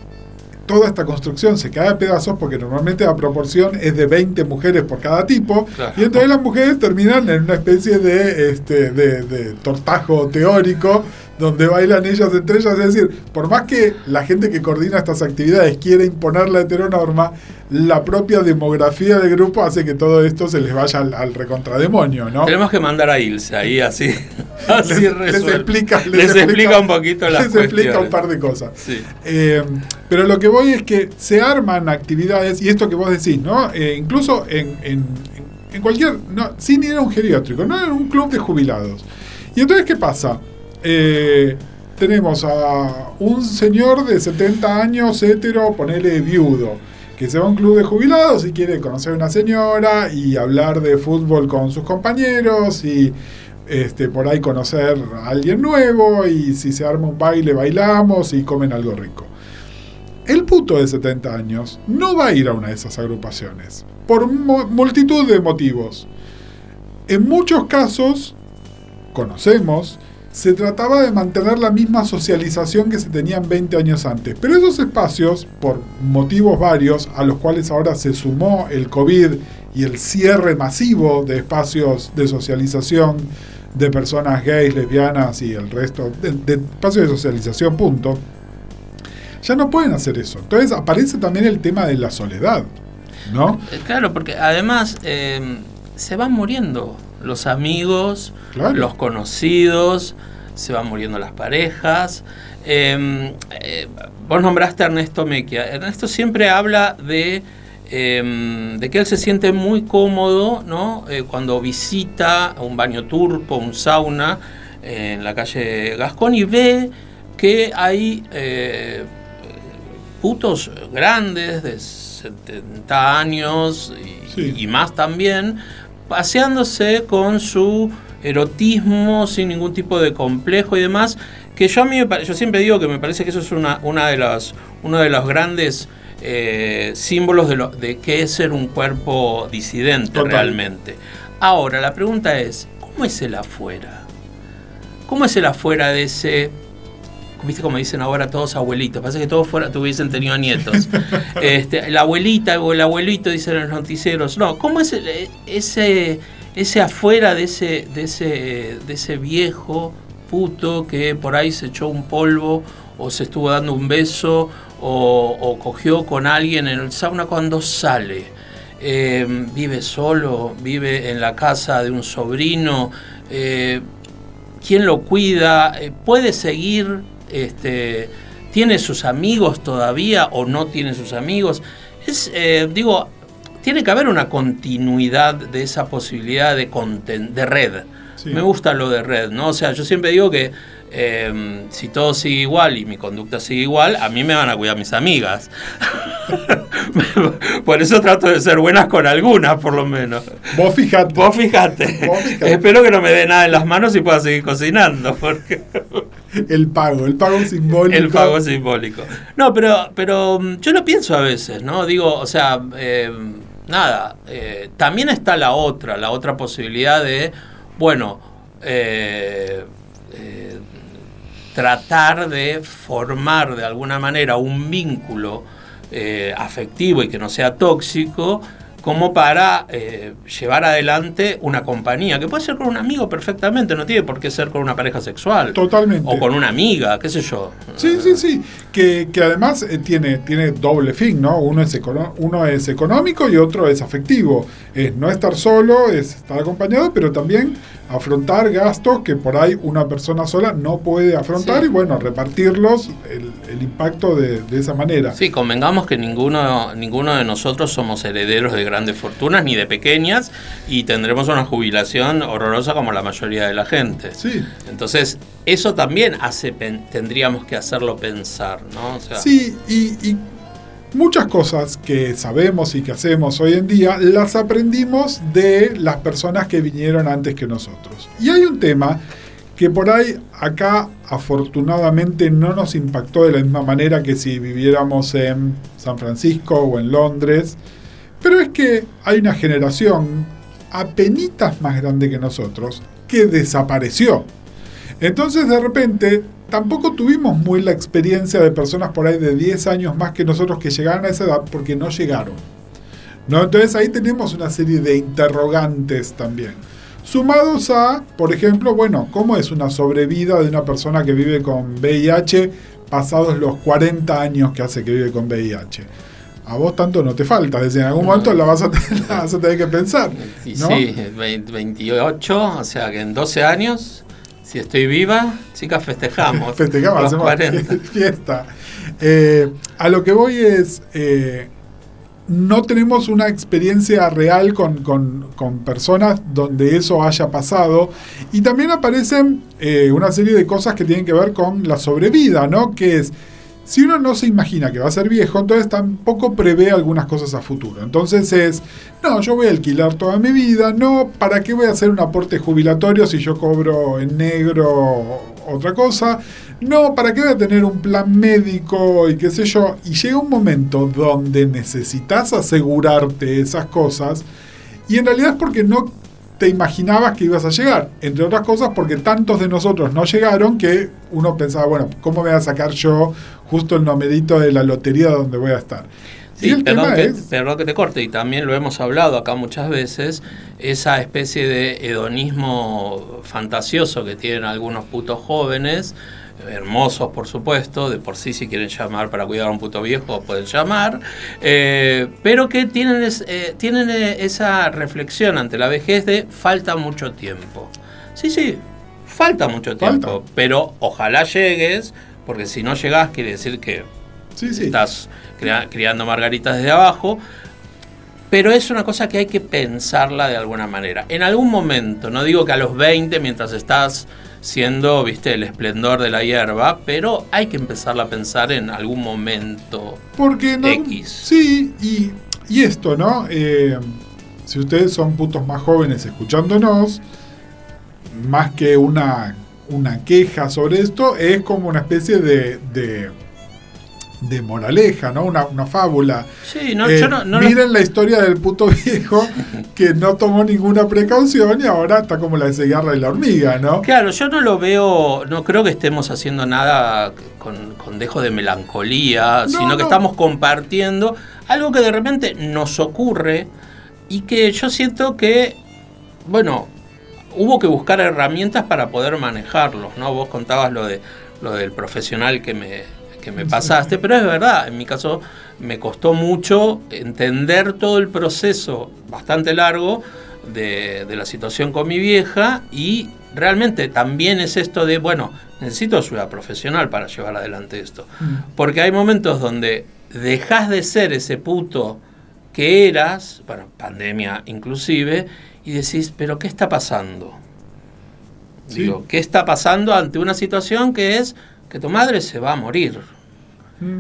toda esta construcción se cae a pedazos porque normalmente la proporción es de 20 mujeres por cada tipo y entonces las mujeres terminan en una especie de, este, de, de tortajo teórico donde bailan ellas entre ellas. Es decir, por más que la gente que coordina estas actividades quiera imponer la heteronorma, la propia demografía del grupo hace que todo esto se les vaya al, recontrademonio, ¿no? Tenemos que mandar a Ilse ahí así. así les, explica, les, explica, un poquito las Les explica un par de cosas. Eh, pero lo que voy es que se arman actividades, y esto que vos decís, ¿no? Eh, incluso en, en, cualquier, no, sin ir a un geriátrico, no en un club de jubilados. Y entonces, ¿qué pasa? Eh, tenemos a un señor de 70 años, hetero, ponele viudo, que se va a un club de jubilados y quiere conocer a una señora y hablar de fútbol con sus compañeros y este, por ahí conocer a alguien nuevo y si se arma un baile bailamos y comen algo rico. El puto de 70 años no va a ir a una de esas agrupaciones por multitud de motivos. En muchos casos conocemos se trataba de mantener la misma socialización que se tenían 20 años antes. Pero esos espacios, por motivos varios, a los cuales ahora se sumó el COVID y el cierre masivo de espacios de socialización de personas gays, lesbianas y el resto, de, espacios de socialización, punto, ya no pueden hacer eso. Entonces aparece también el tema de la soledad, ¿no? Eh, claro, porque además eh, se van muriendo los amigos, los conocidos, se van muriendo las parejas. Eh, vos nombraste a Ernesto Mequia. Ernesto siempre habla de, de que él se siente muy cómodo ¿no? Cuando visita un baño turco, un sauna en la calle Gascón y ve que hay putos grandes de 70 años y más también paseándose con su erotismo sin ningún tipo de complejo y demás, que yo a mí yo siempre digo que me parece que eso es una, una de las, uno de los grandes eh, símbolos de, lo, de qué es ser un cuerpo disidente realmente. Ahora, la pregunta es, ¿cómo es el afuera? ¿Cómo es el afuera de ese viste como dicen ahora todos abuelitos, parece que todos fuera tuviesen tenido nietos. este, la abuelita o el abuelito dicen los noticieros. No, ¿cómo es ese, ese afuera de ese, de ese, de ese viejo puto que por ahí se echó un polvo o se estuvo dando un beso o, cogió con alguien en el sauna cuando sale? Eh, vive solo, vive en la casa de un sobrino, eh, quién lo cuida, eh, puede seguir este, tiene sus amigos todavía o no tiene sus amigos. Es, eh, digo, tiene que haber una continuidad de esa posibilidad de, de red. Me gusta lo de red, ¿no? O sea, yo siempre digo que Em, si todo sigue igual y mi conducta sigue igual, a mí me van a cuidar mis amigas. por eso trato de ser buenas con algunas, por lo menos. Vos fijate. Vos fijate. Espero que no me dé nada en las manos y pueda seguir cocinando. Porque... el pago, el pago simbólico. El pago simbólico. No, pero, pero mm, yo lo pienso a veces, ¿no? Digo, o sea, em, nada, eh, también está la otra, la otra posibilidad de, bueno, eh, eh, tratar de formar de alguna manera un vínculo eh, afectivo y que no sea tóxico como para eh, llevar adelante una compañía, que puede ser con un amigo perfectamente, no tiene por qué ser con una pareja sexual. Totalmente. O con una amiga, qué sé yo. Sí, sí, sí. Que, además eh, tiene, tiene doble fin, ¿no? Uno es, uno es económico y otro es afectivo. Es no estar solo, es estar acompañado, pero también afrontar gastos que por ahí una persona sola no puede afrontar y bueno, repartirlos, el, impacto de, de, esa manera. Sí, convengamos que ninguno, ninguno de nosotros somos herederos de grandes fortunas ni de pequeñas y tendremos una jubilación horrorosa como la mayoría de la gente. Sí. Entonces, eso también hace tendríamos que hacerlo pensar, ¿no? sí, y, y muchas cosas que sabemos y que hacemos hoy en día las aprendimos de las personas que vinieron antes que nosotros. Y hay un tema que por ahí acá afortunadamente no nos impactó de la misma manera que si viviéramos en San Francisco o en Londres, pero es que hay una generación apenitas más grande que nosotros que desapareció. Entonces de repente tampoco tuvimos muy la experiencia de personas por ahí de 10 años más que nosotros que llegaron a esa edad porque no llegaron. ¿No? Entonces ahí tenemos una serie de interrogantes también. Sumados a, por ejemplo, bueno, ¿cómo es una sobrevida de una persona que vive con VIH pasados los 40 años que hace que vive con VIH? A vos tanto no te falta, desde en algún momento la vas, a tener, que pensar. Sí, sí, 28, o sea que en 12 años, si estoy viva, chicas, festejamos. festejamos, hacemos 40. fiesta. Eh, a lo que voy es, eh, no tenemos una experiencia real con, personas donde eso haya pasado. Y también aparecen eh, una serie de cosas que tienen que ver con la sobrevida, ¿no? Que es, si uno no se imagina que va a ser viejo, entonces tampoco prevé algunas cosas a futuro. Entonces es, no, yo voy a alquilar toda mi vida, no, ¿para qué voy a hacer un aporte jubilatorio si yo cobro en negro otra cosa? no, ¿para qué voy a tener un plan médico y qué sé yo? Y llega un momento donde necesitas asegurarte esas cosas y en realidad es porque no te imaginabas que ibas a llegar. Entre otras cosas porque tantos de nosotros no llegaron que uno pensaba, bueno, ¿cómo voy a sacar yo justo el numerito de la lotería donde voy a estar? Sí, perdón que, perdón que te corte, y también lo hemos hablado acá muchas veces, esa especie de hedonismo fantasioso que tienen algunos putos jóvenes, hermosos por supuesto, de por sí si quieren llamar para cuidar a un puto viejo pueden llamar, eh, pero que tienen, eh, tienen eh, esa reflexión ante la vejez de falta mucho tiempo. Sí, sí, falta mucho tiempo, pero ojalá llegues, porque si no llegas quiere decir que estás criando margaritas desde abajo. Pero es una cosa que hay que pensarla de alguna manera. En algún momento, no digo que a los 20, mientras estás siendo, viste, el esplendor de la hierba, pero hay que empezarla a pensar en algún momento Porque no, X. Sí, y, y esto, ¿no? Eh, si ustedes son putos más jóvenes escuchándonos, más que una, una queja sobre esto, es como una especie de de moraleja, ¿no? Una, fábula. Sí, no, yo no, miren la historia del puto viejo que no tomó ninguna precaución y ahora está como la cigarra y la hormiga, ¿no? Claro, yo no lo veo, no creo que estemos haciendo nada con, con dejo de melancolía, sino que estamos compartiendo algo que de repente nos ocurre y que yo siento que, bueno, hubo que buscar herramientas para poder manejarlos, ¿no? Vos contabas lo de lo del profesional que me, me pasaste, pero es verdad, en mi caso me costó mucho entender todo el proceso bastante largo de, la situación con mi vieja y realmente también es esto de, bueno, necesito ayuda profesional para llevar adelante esto. Mm. Porque hay momentos donde dejas de ser ese puto que eras, bueno, pandemia inclusive, y decís, pero ¿qué está pasando? Digo, ¿qué está pasando ante una situación que es que tu madre se va a morir?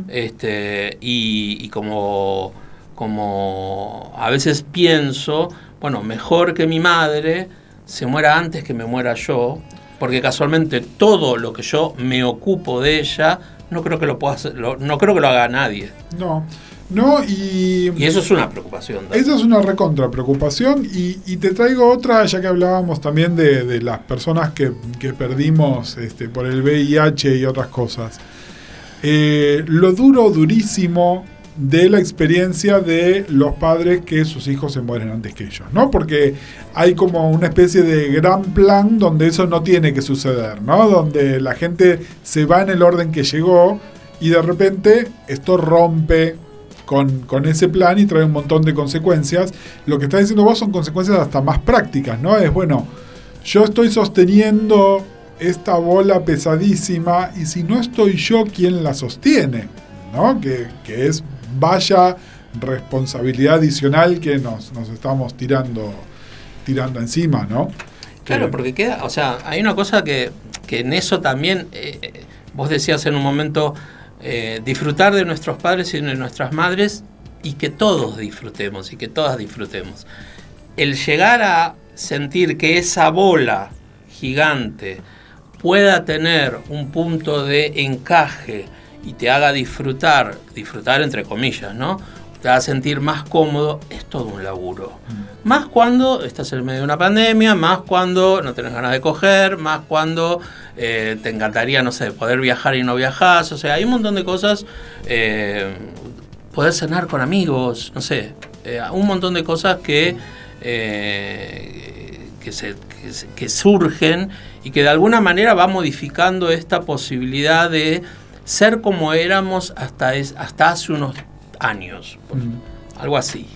Este, y, como, como a veces pienso, bueno, mejor que mi madre se muera antes que me muera yo, porque casualmente todo lo que yo me ocupo de ella, no creo que lo pueda hacer, no creo que lo haga nadie. No. No, y, y eso es una preocupación. Esa es una recontra preocupación. Y, te traigo otra, ya que hablábamos también de, las personas que, que, perdimos este, por el VIH y otras cosas. Eh, lo duro, durísimo de la experiencia de los padres que sus hijos se mueren antes que ellos, ¿no? Porque hay como una especie de gran plan donde eso no tiene que suceder, ¿no? Donde la gente se va en el orden que llegó y de repente esto rompe con, con, ese plan y trae un montón de consecuencias. Lo que está diciendo vos son consecuencias hasta más prácticas, ¿no? Es bueno, yo estoy sosteniendo esta bola pesadísima y si no estoy yo, ¿quién la sostiene? ¿No? Que, es vaya responsabilidad adicional que nos, estamos tirando, tirando encima, ¿no? Claro, porque queda, o sea, hay una cosa que, en eso también, eh, eh, vos decías en un momento, eh, disfrutar de nuestros padres y de nuestras madres y que todos disfrutemos y que todas disfrutemos. El llegar a sentir que esa bola gigante, pueda tener un punto de encaje y te haga disfrutar, disfrutar entre comillas, ¿no? te va a sentir más cómodo, es todo un laburo. Mm. Más cuando estás en medio de una pandemia, más cuando no tenés ganas de coger, más cuando eh, te encantaría, no sé, poder viajar y no viajas. O sea, hay un montón de cosas. Eh, poder cenar con amigos, no sé, eh, un montón de cosas que, que, se, que, surgen y que de alguna manera va modificando esta posibilidad de ser como éramos hasta, hasta hace unos años, algo así.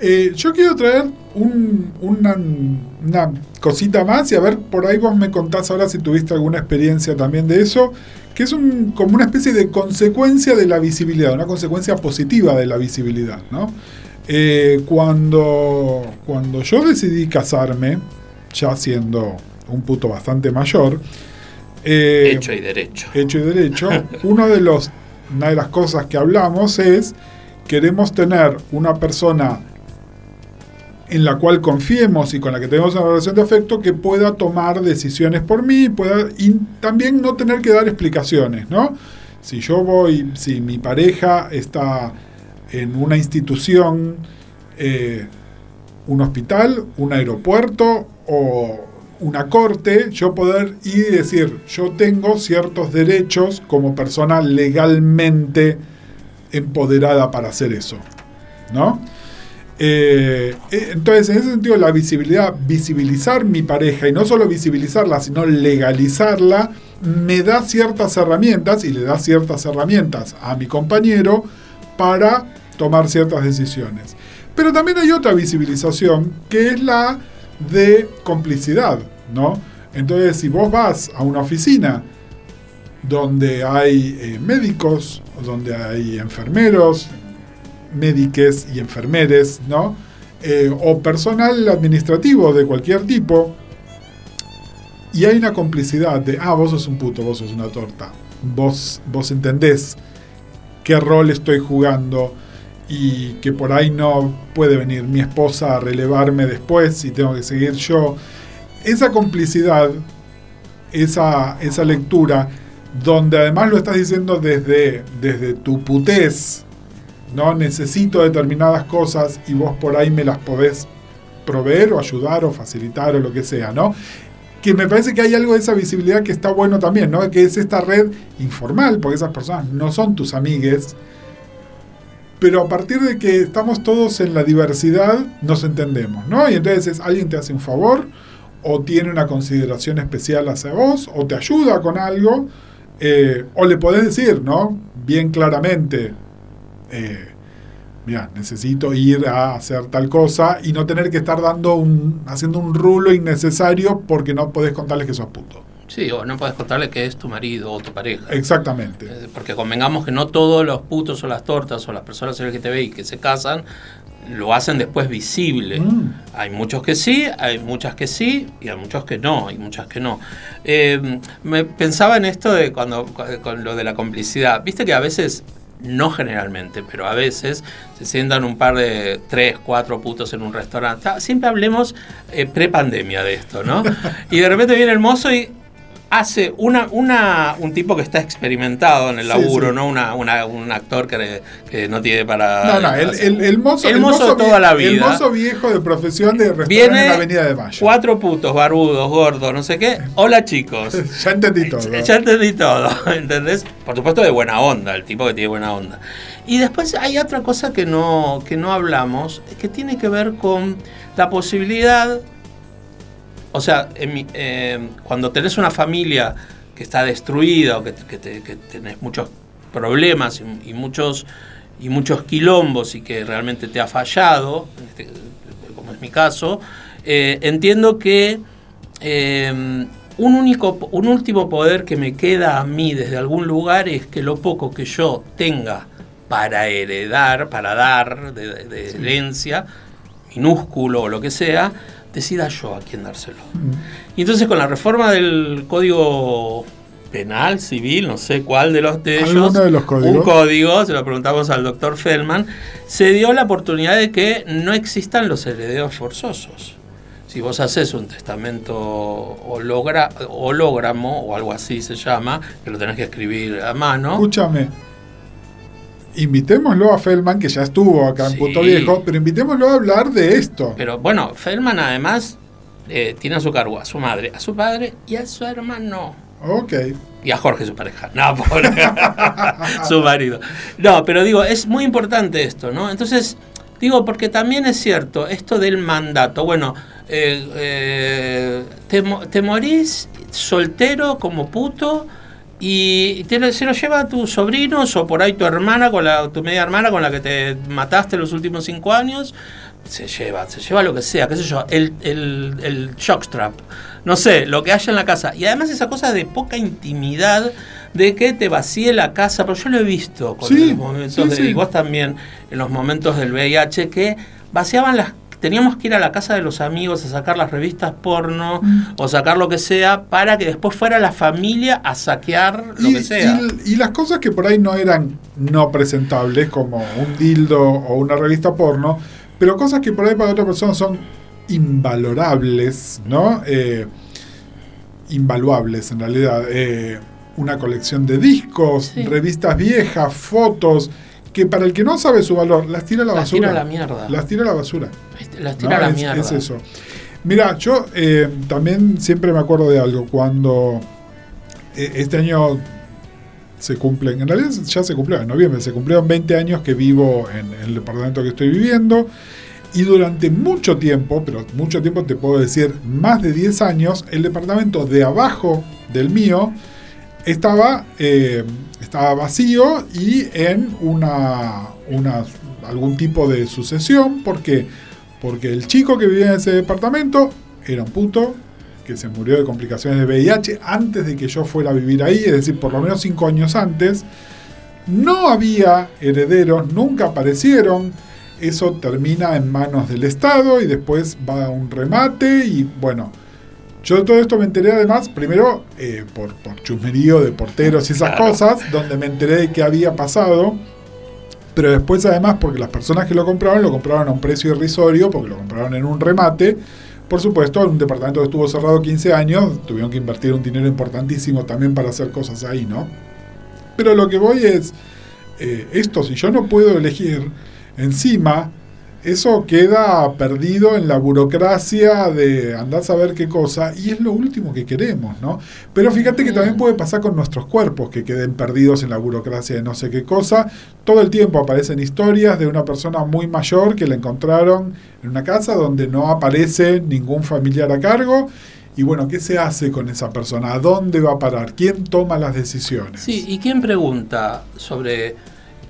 Eh, yo quiero traer una, cosita más y a ver, por ahí vos me contás ahora si tuviste alguna experiencia también de eso, que es un, como una especie de consecuencia de la visibilidad, una consecuencia positiva de la visibilidad. ¿no? Eh, cuando, cuando yo decidí casarme, ya siendo un puto bastante mayor, eh, hecho y derecho. Hecho y derecho, uno de los una de las cosas que hablamos es, queremos tener una persona en la cual confiemos y con la que tenemos una relación de afecto que pueda tomar decisiones por mí pueda, y también no tener que dar explicaciones, ¿no? Si yo voy, si mi pareja está en una institución, eh, un hospital, un aeropuerto o una corte, yo poder ir y decir, yo tengo ciertos derechos como persona legalmente empoderada para hacer eso. ¿No? Eh, eh, entonces, en ese sentido, la visibilidad, visibilizar mi pareja y no solo visibilizarla, sino legalizarla, me da ciertas herramientas y le da ciertas herramientas a mi compañero para tomar ciertas decisiones. Pero también hay otra visibilización que es la de complicidad, ¿no? Entonces, si vos vas a una oficina donde hay eh, médicos, donde hay enfermeros, médiques y enfermeres, ¿no? Eh, o personal administrativo de cualquier tipo, y hay una complicidad de, ah, vos sos un puto, vos sos una torta, vos, vos entendés qué rol estoy jugando, y que por ahí no puede venir mi esposa a relevarme después y tengo que seguir yo. Esa complicidad, esa, esa lectura, donde además lo estás diciendo desde, desde tu putez, ¿no? Necesito determinadas cosas y vos por ahí me las podés proveer o ayudar o facilitar o lo que sea, ¿no? Que me parece que hay algo de esa visibilidad que está bueno también, ¿no? Que es esta red informal, porque esas personas no son tus amigues, pero a partir de que estamos todos en la diversidad, nos entendemos, ¿no? Y entonces alguien te hace un favor, o tiene una consideración especial hacia vos, o te ayuda con algo, eh, o le podés decir, ¿no? Bien claramente, eh, mira, necesito ir a hacer tal cosa y no tener que estar dando un, haciendo un rulo innecesario porque no podés contarles que sos puto. Sí, o no puedes contarle que es tu marido o tu pareja. Exactamente. Eh, porque convengamos que no todos los putos o las tortas o las personas LGTBI que se casan lo hacen después visible. Mm. Hay muchos que sí, hay muchas que sí y hay muchos que no, hay muchas que no. Eh, me pensaba en esto de cuando con lo de la complicidad. Viste que a veces no generalmente, pero a veces se sientan un par de tres, cuatro putos en un restaurante. Siempre hablemos eh, pre-pandemia de esto, ¿no? Y de repente viene el mozo y hace una, una, un tipo que está experimentado en el laburo, ¿no? Una, un actor que, que, no tiene para. No, no, el, el, mozo, el mozo, toda la vida. El mozo viejo de profesión de restaurante en la Avenida de Mayo. Cuatro putos, barbudos, gordos, no sé qué. Hola chicos. ya entendí todo. Ya entendí todo, ¿entendés? Por supuesto de buena onda, el tipo que tiene buena onda. Y después hay otra cosa que no, que no hablamos, que tiene que ver con la posibilidad o sea, eh, cuando tenés una familia que está destruida o que, tenés muchos problemas y, muchos, y muchos quilombos y que realmente te ha fallado, este, como es mi caso, eh, entiendo que eh, un, único, un último poder que me queda a mí desde algún lugar es que lo poco que yo tenga para heredar, para dar de, herencia, minúsculo o lo que sea, decida yo a quién dárselo. Mm. Y entonces con la reforma del código penal, civil, no sé cuál de los de ellos, de los códigos? un código, se lo preguntamos al doctor Feldman, se dio la oportunidad de que no existan los herederos forzosos. Si vos haces un testamento hologramo o algo así se llama, que lo tenés que escribir a mano. Escúchame, invitémoslo a Feldman, que ya estuvo acá en Puto Viejo, pero invitémoslo a hablar de esto. Pero bueno, Feldman además eh, tiene a su cargo a su madre, a su padre y a su hermano. Ok. Y a Jorge, su pareja. No, pobre. su marido. No, pero digo, es muy importante esto, ¿no? Entonces, digo, porque también es cierto, esto del mandato. Bueno, eh, eh, te, te morís soltero como puto y se lo lleva a tus sobrinos o por ahí tu hermana, con la, tu media hermana con la que te mataste los últimos cinco años. Se lleva, se lleva lo que sea, qué sé yo, el, el, el shockstrap, no sé, lo que haya en la casa. Y además esa cosa de poca intimidad, de que te vacíe la casa, pero yo lo he visto con los momentos de, y vos también, en los momentos del VIH, que vaciaban las teníamos que ir a la casa de los amigos a sacar las revistas porno mm. o sacar lo que sea para que después fuera la familia a saquear lo que sea. Y, las cosas que por ahí no eran no presentables, como un dildo o una revista porno, pero cosas que por ahí para otra persona son invalorables, ¿no? Eh, invaluables en realidad. Eh, una colección de discos, revistas viejas, fotos que para el que no sabe su valor, las tira a la basura. Las tira a la mierda. Las tira a la basura. Las tira a la mierda. Es eso. Mira, yo eh, también siempre me acuerdo de algo. Cuando eh, este año se cumplen, en realidad ya se cumplió en noviembre, se cumplieron 20 años que vivo en, el departamento que estoy viviendo. Y durante mucho tiempo, pero mucho tiempo te puedo decir, más de 10 años, el departamento de abajo del mío estaba eh, estaba vacío y en una, una, algún tipo de sucesión. ¿Por qué? Porque el chico que vivía en ese departamento era un puto que se murió de complicaciones de VIH antes de que yo fuera a vivir ahí, es decir, por lo menos cinco años antes. No había herederos, nunca aparecieron. Eso termina en manos del Estado y después va a un remate y bueno, yo de todo esto me enteré además, primero eh, por, por chusmerío de porteros y esas cosas, donde me enteré de qué había pasado, pero después además porque las personas que lo compraron lo compraron a un precio irrisorio, porque lo compraron en un remate. Por supuesto, en un departamento que estuvo cerrado 15 años, tuvieron que invertir un dinero importantísimo también para hacer cosas ahí, ¿no? Pero lo que voy es, eh, esto, si yo no puedo elegir, encima eso queda perdido en la burocracia de andar a saber qué cosa y es lo último que queremos, ¿no? Pero fíjate que también puede pasar con nuestros cuerpos que queden perdidos en la burocracia de no sé qué cosa. Todo el tiempo aparecen historias de una persona muy mayor que la encontraron en una casa donde no aparece ningún familiar a cargo. Y bueno, ¿qué se hace con esa persona? ¿A dónde va a parar? ¿Quién toma las decisiones? Sí, ¿y quién pregunta sobre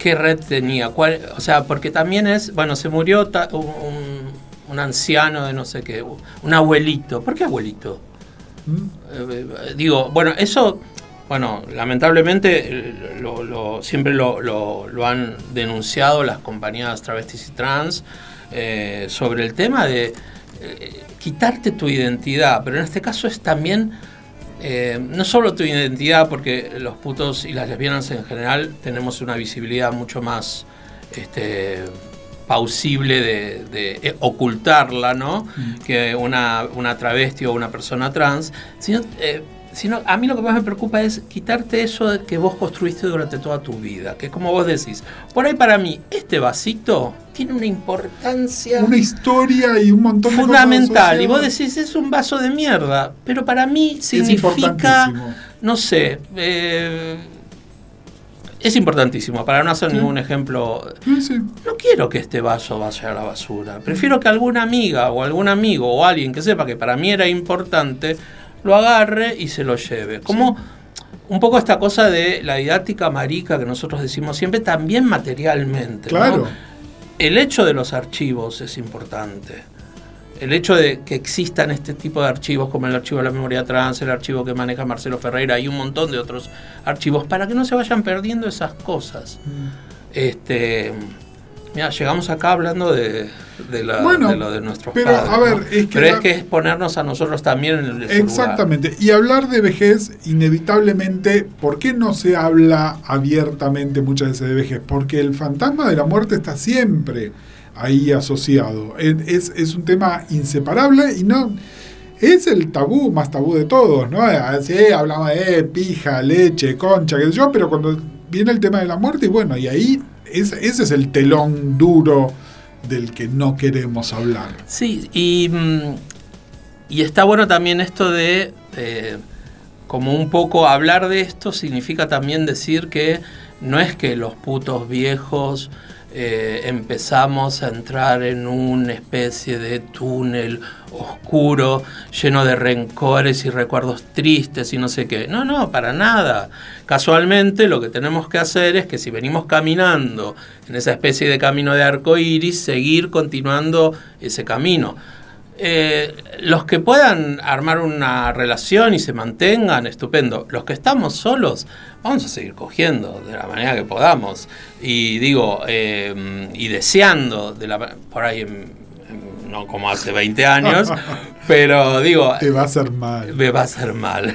qué red tenía. Cuál, o sea, porque también es, bueno, se murió un, anciano de no sé qué, un abuelito. ¿Por qué abuelito? ¿Mm? Eh, digo, bueno, eso, bueno, lamentablemente eh, lo, siempre lo, han denunciado las compañías travestis y trans eh, sobre el tema de quitarte tu identidad, pero en este caso es también eh, no solo tu identidad, porque los putos y las lesbianas en general tenemos una visibilidad mucho más este, pausible de, eh, ocultarla, ¿no? Mm. Que una, una, travesti o una persona trans, sino eh, sino a mí lo que más me preocupa es quitarte eso que vos construiste durante toda tu vida, que como vos decís, por ahí para mí este vasito tiene una importancia una historia y un montón de fundamental y vos decís es un vaso de mierda, pero para mí significa no sé, eh, es importantísimo, para no hacer ningún ejemplo. No quiero que este vaso vaya a la basura. Prefiero que alguna amiga o algún amigo o alguien que sepa que para mí era importante lo agarre y se lo lleve. Como un poco esta cosa de la didáctica marica que nosotros decimos siempre, también materialmente. Claro. El hecho de los archivos es importante. El hecho de que existan este tipo de archivos como el archivo de la memoria trans, el archivo que maneja Marcelo Ferreira y un montón de otros archivos, para que no se vayan perdiendo esas cosas. Mm. Este, Mira, llegamos acá hablando de, lo de nuestros pero, A ver, es que pero es que es ponernos a nosotros también en el Exactamente. Y hablar de vejez, inevitablemente, ¿por qué no se habla abiertamente muchas veces de vejez? Porque el fantasma de la muerte está siempre ahí asociado. Es, es un tema inseparable y no es el tabú más tabú de todos, ¿no? Así hablamos de pija, leche, concha, qué sé yo, pero cuando viene el tema de la muerte, y bueno, y ahí ese es el telón duro del que no queremos hablar. Sí, y, mm, y está bueno también esto de, como un poco hablar de esto significa también decir que no es que los putos viejos eh, empezamos a entrar en una especie de túnel oscuro, lleno de rencores y recuerdos tristes y no sé qué. No, no, para nada. Casualmente lo que tenemos que hacer es que si venimos caminando en esa especie de camino de arco iris, seguir continuando ese camino. Eh, los que puedan armar una relación y se mantengan, estupendo. Los que estamos solos, vamos a seguir cogiendo de la manera que podamos. Y digo, eh, y deseando, de la, por ahí, no como hace 20 años, pero digo... Te va a hacer mal. Me va a hacer mal.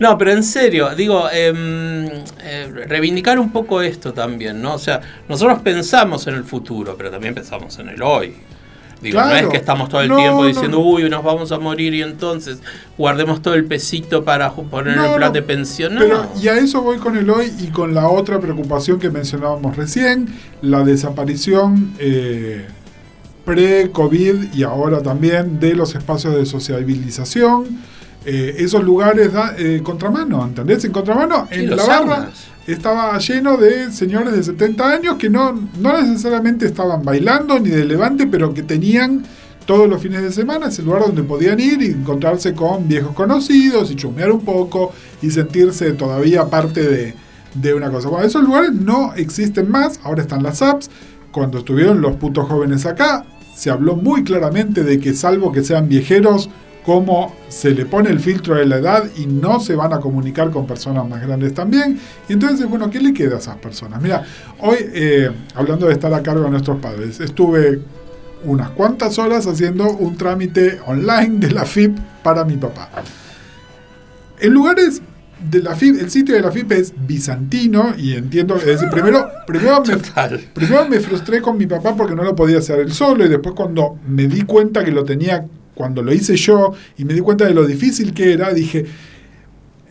No, pero en serio, digo, em, eh, reivindicar un poco esto también, ¿no? O sea, nosotros pensamos en el futuro, pero también pensamos en el hoy. Digo, no es que estamos todo el tiempo diciendo, uy, nos vamos a morir y entonces guardemos todo el pesito para poner el plan de pensión. Pero, y a eso voy con el hoy y con la otra preocupación que mencionábamos recién, la desaparición eh, pre-COVID y ahora también de los espacios de sociabilización. Eh, esos lugares da, eh, contramano, ¿entendés? En contramano, en la barra estaba lleno de señores de 70 años que no, no necesariamente estaban bailando ni de levante, pero que tenían todos los fines de semana ese lugar donde podían ir y encontrarse con viejos conocidos y chumear un poco y sentirse todavía parte de, de una cosa. Bueno, esos lugares no existen más, ahora están las apps. Cuando estuvieron los putos jóvenes acá, se habló muy claramente de que salvo que sean viejeros, cómo se le pone el filtro de la edad y no se van a comunicar con personas más grandes también. Y entonces, bueno, ¿qué le queda a esas personas? Mira, hoy, eh, hablando de estar a cargo de nuestros padres, estuve unas cuantas horas haciendo un trámite online de la FIP para mi papá. En lugares de la FIP, el sitio de la FIP es bizantino y entiendo, es decir, primero, primero, me, primero me frustré con mi papá porque no lo podía hacer él solo y después cuando me di cuenta que lo tenía cuando lo hice yo y me di cuenta de lo difícil que era, dije,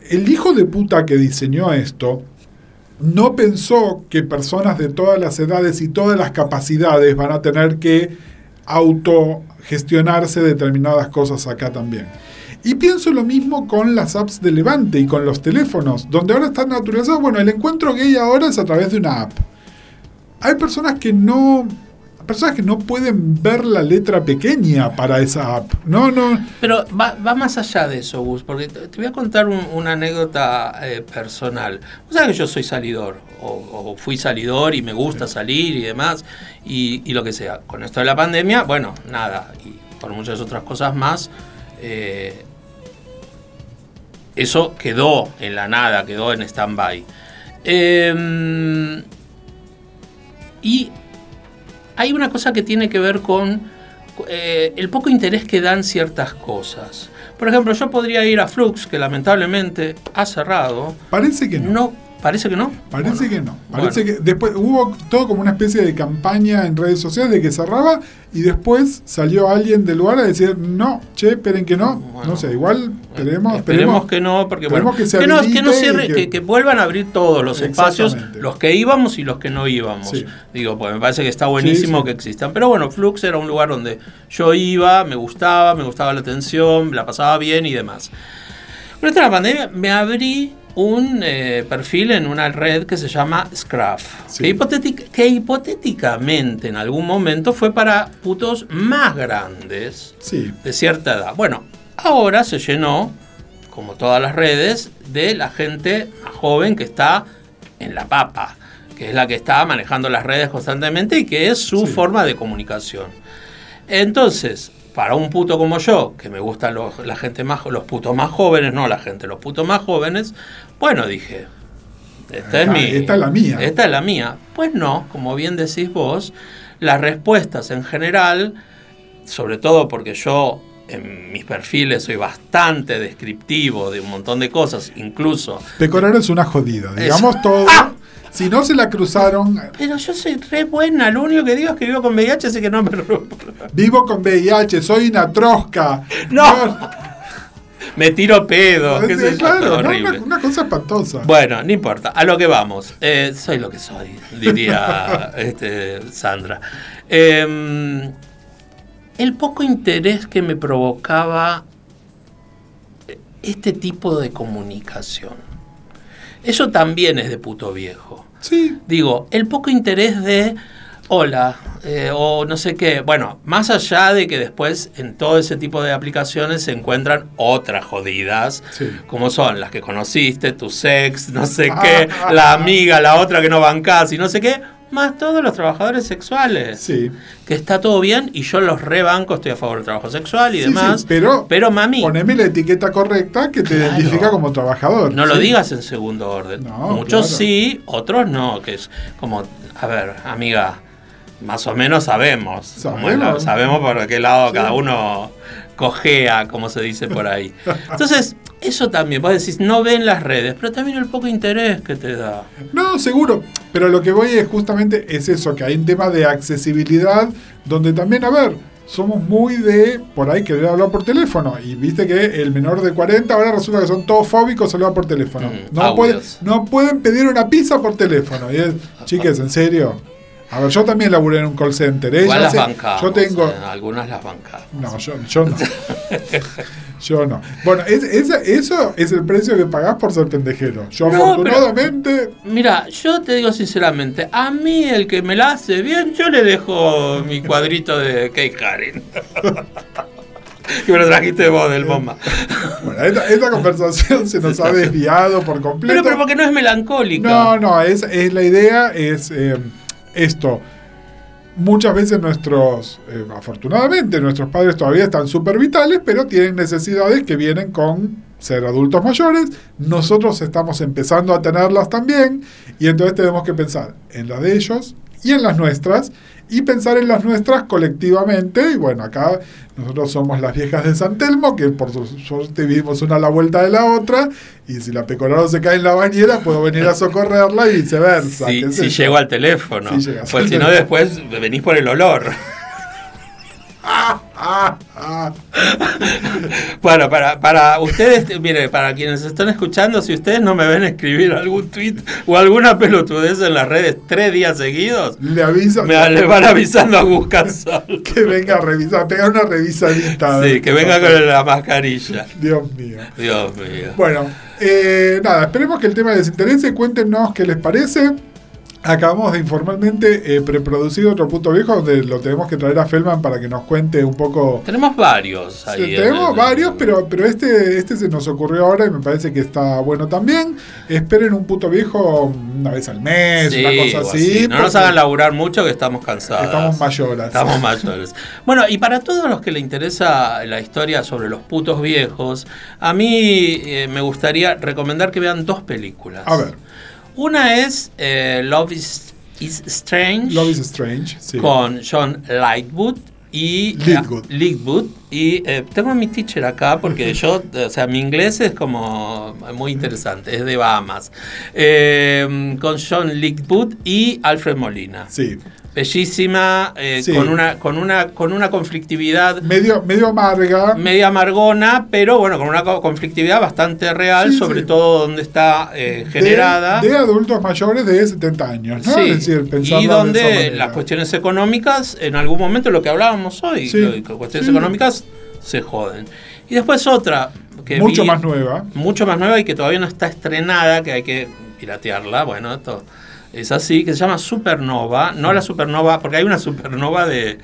el hijo de puta que diseñó esto no pensó que personas de todas las edades y todas las capacidades van a tener que autogestionarse determinadas cosas acá también. Y pienso lo mismo con las apps de Levante y con los teléfonos, donde ahora están naturalizados. Bueno, el encuentro gay ahora es a través de una app. Hay personas que no personas que no pueden ver la letra pequeña para esa app. No, no. Pero va, más allá de eso, Gus, porque te, voy a contar una anécdota eh, personal. Vos sabés que yo soy salidor, o, fui salidor y me gusta salir y demás, y, lo que sea. Con esto de la pandemia, bueno, nada, y por muchas otras cosas más. Eh, eso quedó en la nada, quedó en stand-by. Em, y hay una cosa que tiene que ver con eh, el poco interés que dan ciertas cosas. Por ejemplo, yo podría ir a Flux, que lamentablemente ha cerrado. Parece que no ¿Parece que no? Parece que no. Parece que después hubo todo como una especie de campaña en redes sociales de que cerraba y después salió alguien del lugar a decir, no, che, esperen que no. no sé, igual esperemos, esperemos, que no, porque bueno, que, que, no, cierre, que, vuelvan a abrir todos los espacios, los que íbamos y los que no íbamos. Digo, pues me parece que está buenísimo que existan. Pero bueno, Flux era un lugar donde yo iba, me gustaba, me gustaba la atención, la pasaba bien y demás. Pero esta la pandemia me abrí un eh, perfil en una red que se llama Scruff, que, hipotéticamente en algún momento fue para putos más grandes de cierta edad. Bueno, ahora se llenó, como todas las redes, de la gente más joven que está en la papa, que es la que está manejando las redes constantemente y que es su forma de comunicación. Entonces, para un puto como yo, que me gustan los, la gente más, los putos más jóvenes, no la gente, los putos más jóvenes, bueno, dije, esta es mi. Esta es la mía. Esta es la mía. Pues no, como bien decís vos, las respuestas en general, sobre todo porque yo en mis perfiles soy bastante descriptivo de un montón de cosas, incluso. Decorar es una jodida, digamos todo. Si no se la cruzaron. Pero yo soy re buena. Lo único que digo es que vivo con VIH, así que no me Vivo con VIH, soy una trosca. No. me tiro pedo. claro, una, cosa espantosa. Bueno, no importa, a lo que vamos. Eh, soy lo que soy, diría este, Sandra. Em, el poco interés que me provocaba este tipo de comunicación. Eso también es de puto viejo. Sí. Digo, el poco interés de hola, eh, o no sé qué. Bueno, más allá de que después en todo ese tipo de aplicaciones se encuentran otras jodidas, como son las que conociste, tu sex, no sé qué, la amiga, la otra que no bancás y no sé qué, más todos los trabajadores sexuales. Sí. Que está todo bien y yo los rebanco, estoy a favor del trabajo sexual y demás. pero, pero mami. Poneme la etiqueta correcta que te identifica como trabajador. No lo digas en segundo orden. Muchos sí, otros no, que es como, a ver, amiga más o menos sabemos. Sabemos, sabemos por qué lado cada uno cojea, como se dice por ahí. Entonces, eso también, vos decís, no ven las redes, pero también el poco interés que te da. No, seguro. Pero lo que voy es justamente es eso, que hay un tema de accesibilidad, donde también, a ver, somos muy de por ahí querer hablar por teléfono. Y viste que el menor de 40 ahora resulta que son todos fóbicos, hablar por teléfono. Mm, no, pueden, no pueden pedir una pizza por teléfono. Y es, chiques, ¿en serio? A ver, yo también laburé en un call center. ¿eh? Igual las bancamos, Yo tengo. Eh, algunas las bancamos. No, yo, yo no. yo no. Bueno, eso es el precio que pagás por ser pendejero. Yo afortunadamente. mira, yo te digo sinceramente, a mí el que me la hace bien, yo le dejo mi cuadrito de Kate Haring. que me lo trajiste vos del bomba. Bueno, esta, conversación se nos ha desviado por completo. Pero, pero porque no es melancólica. No, no, es, es la idea, es. Eh, esto. Muchas veces nuestros, eh, afortunadamente, nuestros padres todavía están súper vitales, pero tienen necesidades que vienen con ser adultos mayores. Nosotros estamos empezando a tenerlas también y entonces tenemos que pensar en la de ellos y en las nuestras y pensar en las nuestras colectivamente. Y bueno, acá nosotros somos las viejas de San Telmo, que por suerte vivimos una a la vuelta de la otra, y si la pecorado se cae en la bañera, puedo venir a socorrerla y viceversa. si llego al teléfono, pues si no después venís por el olor. bueno, para, para ustedes, mire, para quienes están escuchando, si ustedes no me ven escribir algún tweet o alguna pelotudez en las redes tres días seguidos, le avisan. Me le van avisando a buscar Que venga a revisar, pegar una revisadita. Sí, que venga con la mascarilla. Dios mío. Dios mío. Bueno, eh, nada, esperemos que el tema les interese. Cuéntenos qué les parece. Acabamos de informalmente eh, preproducir otro punto viejo donde lo tenemos que traer a Feldman para que nos cuente un poco. Tenemos varios ahí. tenemos varios, pero, pero este, este se nos ocurrió ahora y me parece que está bueno también. Esperen un puto viejo una vez al mes, una cosa así. No nos hagan laburar mucho que estamos cansados. Estamos mayores. Estamos mayores. bueno, y para todos los que le interesa la historia sobre los putos viejos, a mí eh, me gustaría recomendar que vean dos películas. A ver. Una es eh, Love is, Strange. Love is Strange, Con John Lightwood y Lightwood. Y eh, tengo mi teacher acá porque yo, o sea, mi inglés es como muy interesante, es de Bahamas. Eh, con John Lightwood y Alfred Molina. Sí bellísima, eh, con, una, con, una, con una conflictividad. Medio, medio amarga. Medio amargona, pero bueno, con una conflictividad bastante real, sobre todo donde está eh, generada. De, adultos mayores de 70 años, ¿no? Es decir, y donde las cuestiones económicas, en algún momento lo que hablábamos hoy, cuestiones económicas se joden. Y después otra. Que mucho más nueva. Mucho más nueva y que todavía no está estrenada, que hay que piratearla. Bueno, esto es así, que se llama Supernova, no la supernova, porque hay una supernova de,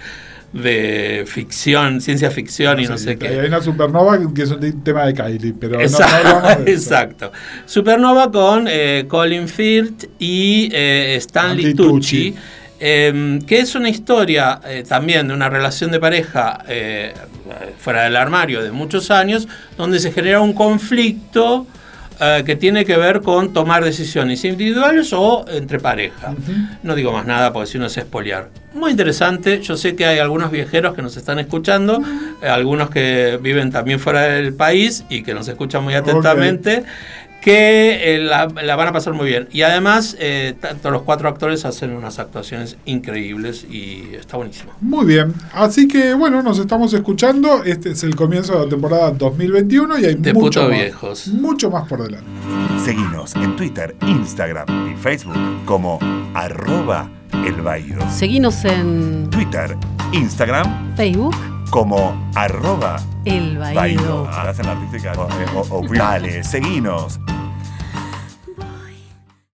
ficción, ciencia ficción y no sé qué. Hay una supernova que es un tema de Kylie, pero exacto, no, Exacto. Supernova con eh, Colin Firth y eh, Stanley Tucci, em, que es una historia eh, también de una relación de pareja fuera del armario de muchos años, donde se genera un conflicto eh, que tiene que ver con tomar decisiones individuales o entre pareja. No digo más nada porque si no es espoliar. Muy interesante, yo sé que hay algunos viajeros que nos están escuchando, eh, algunos que viven también fuera del país y que nos escuchan muy atentamente. Que eh, la, van a pasar muy bien. Y además, eh, tanto los cuatro actores hacen unas actuaciones increíbles y está buenísimo. Muy bien. Así que, bueno, nos estamos escuchando. Este es el comienzo de la temporada 2021 y hay de mucho, más, viejos. mucho más por delante. Seguimos en Twitter, Instagram y Facebook como arroba el Seguimos en Twitter, Instagram, Facebook como arroba el Baído. Hacen artística o, o, o, Dale, seguinos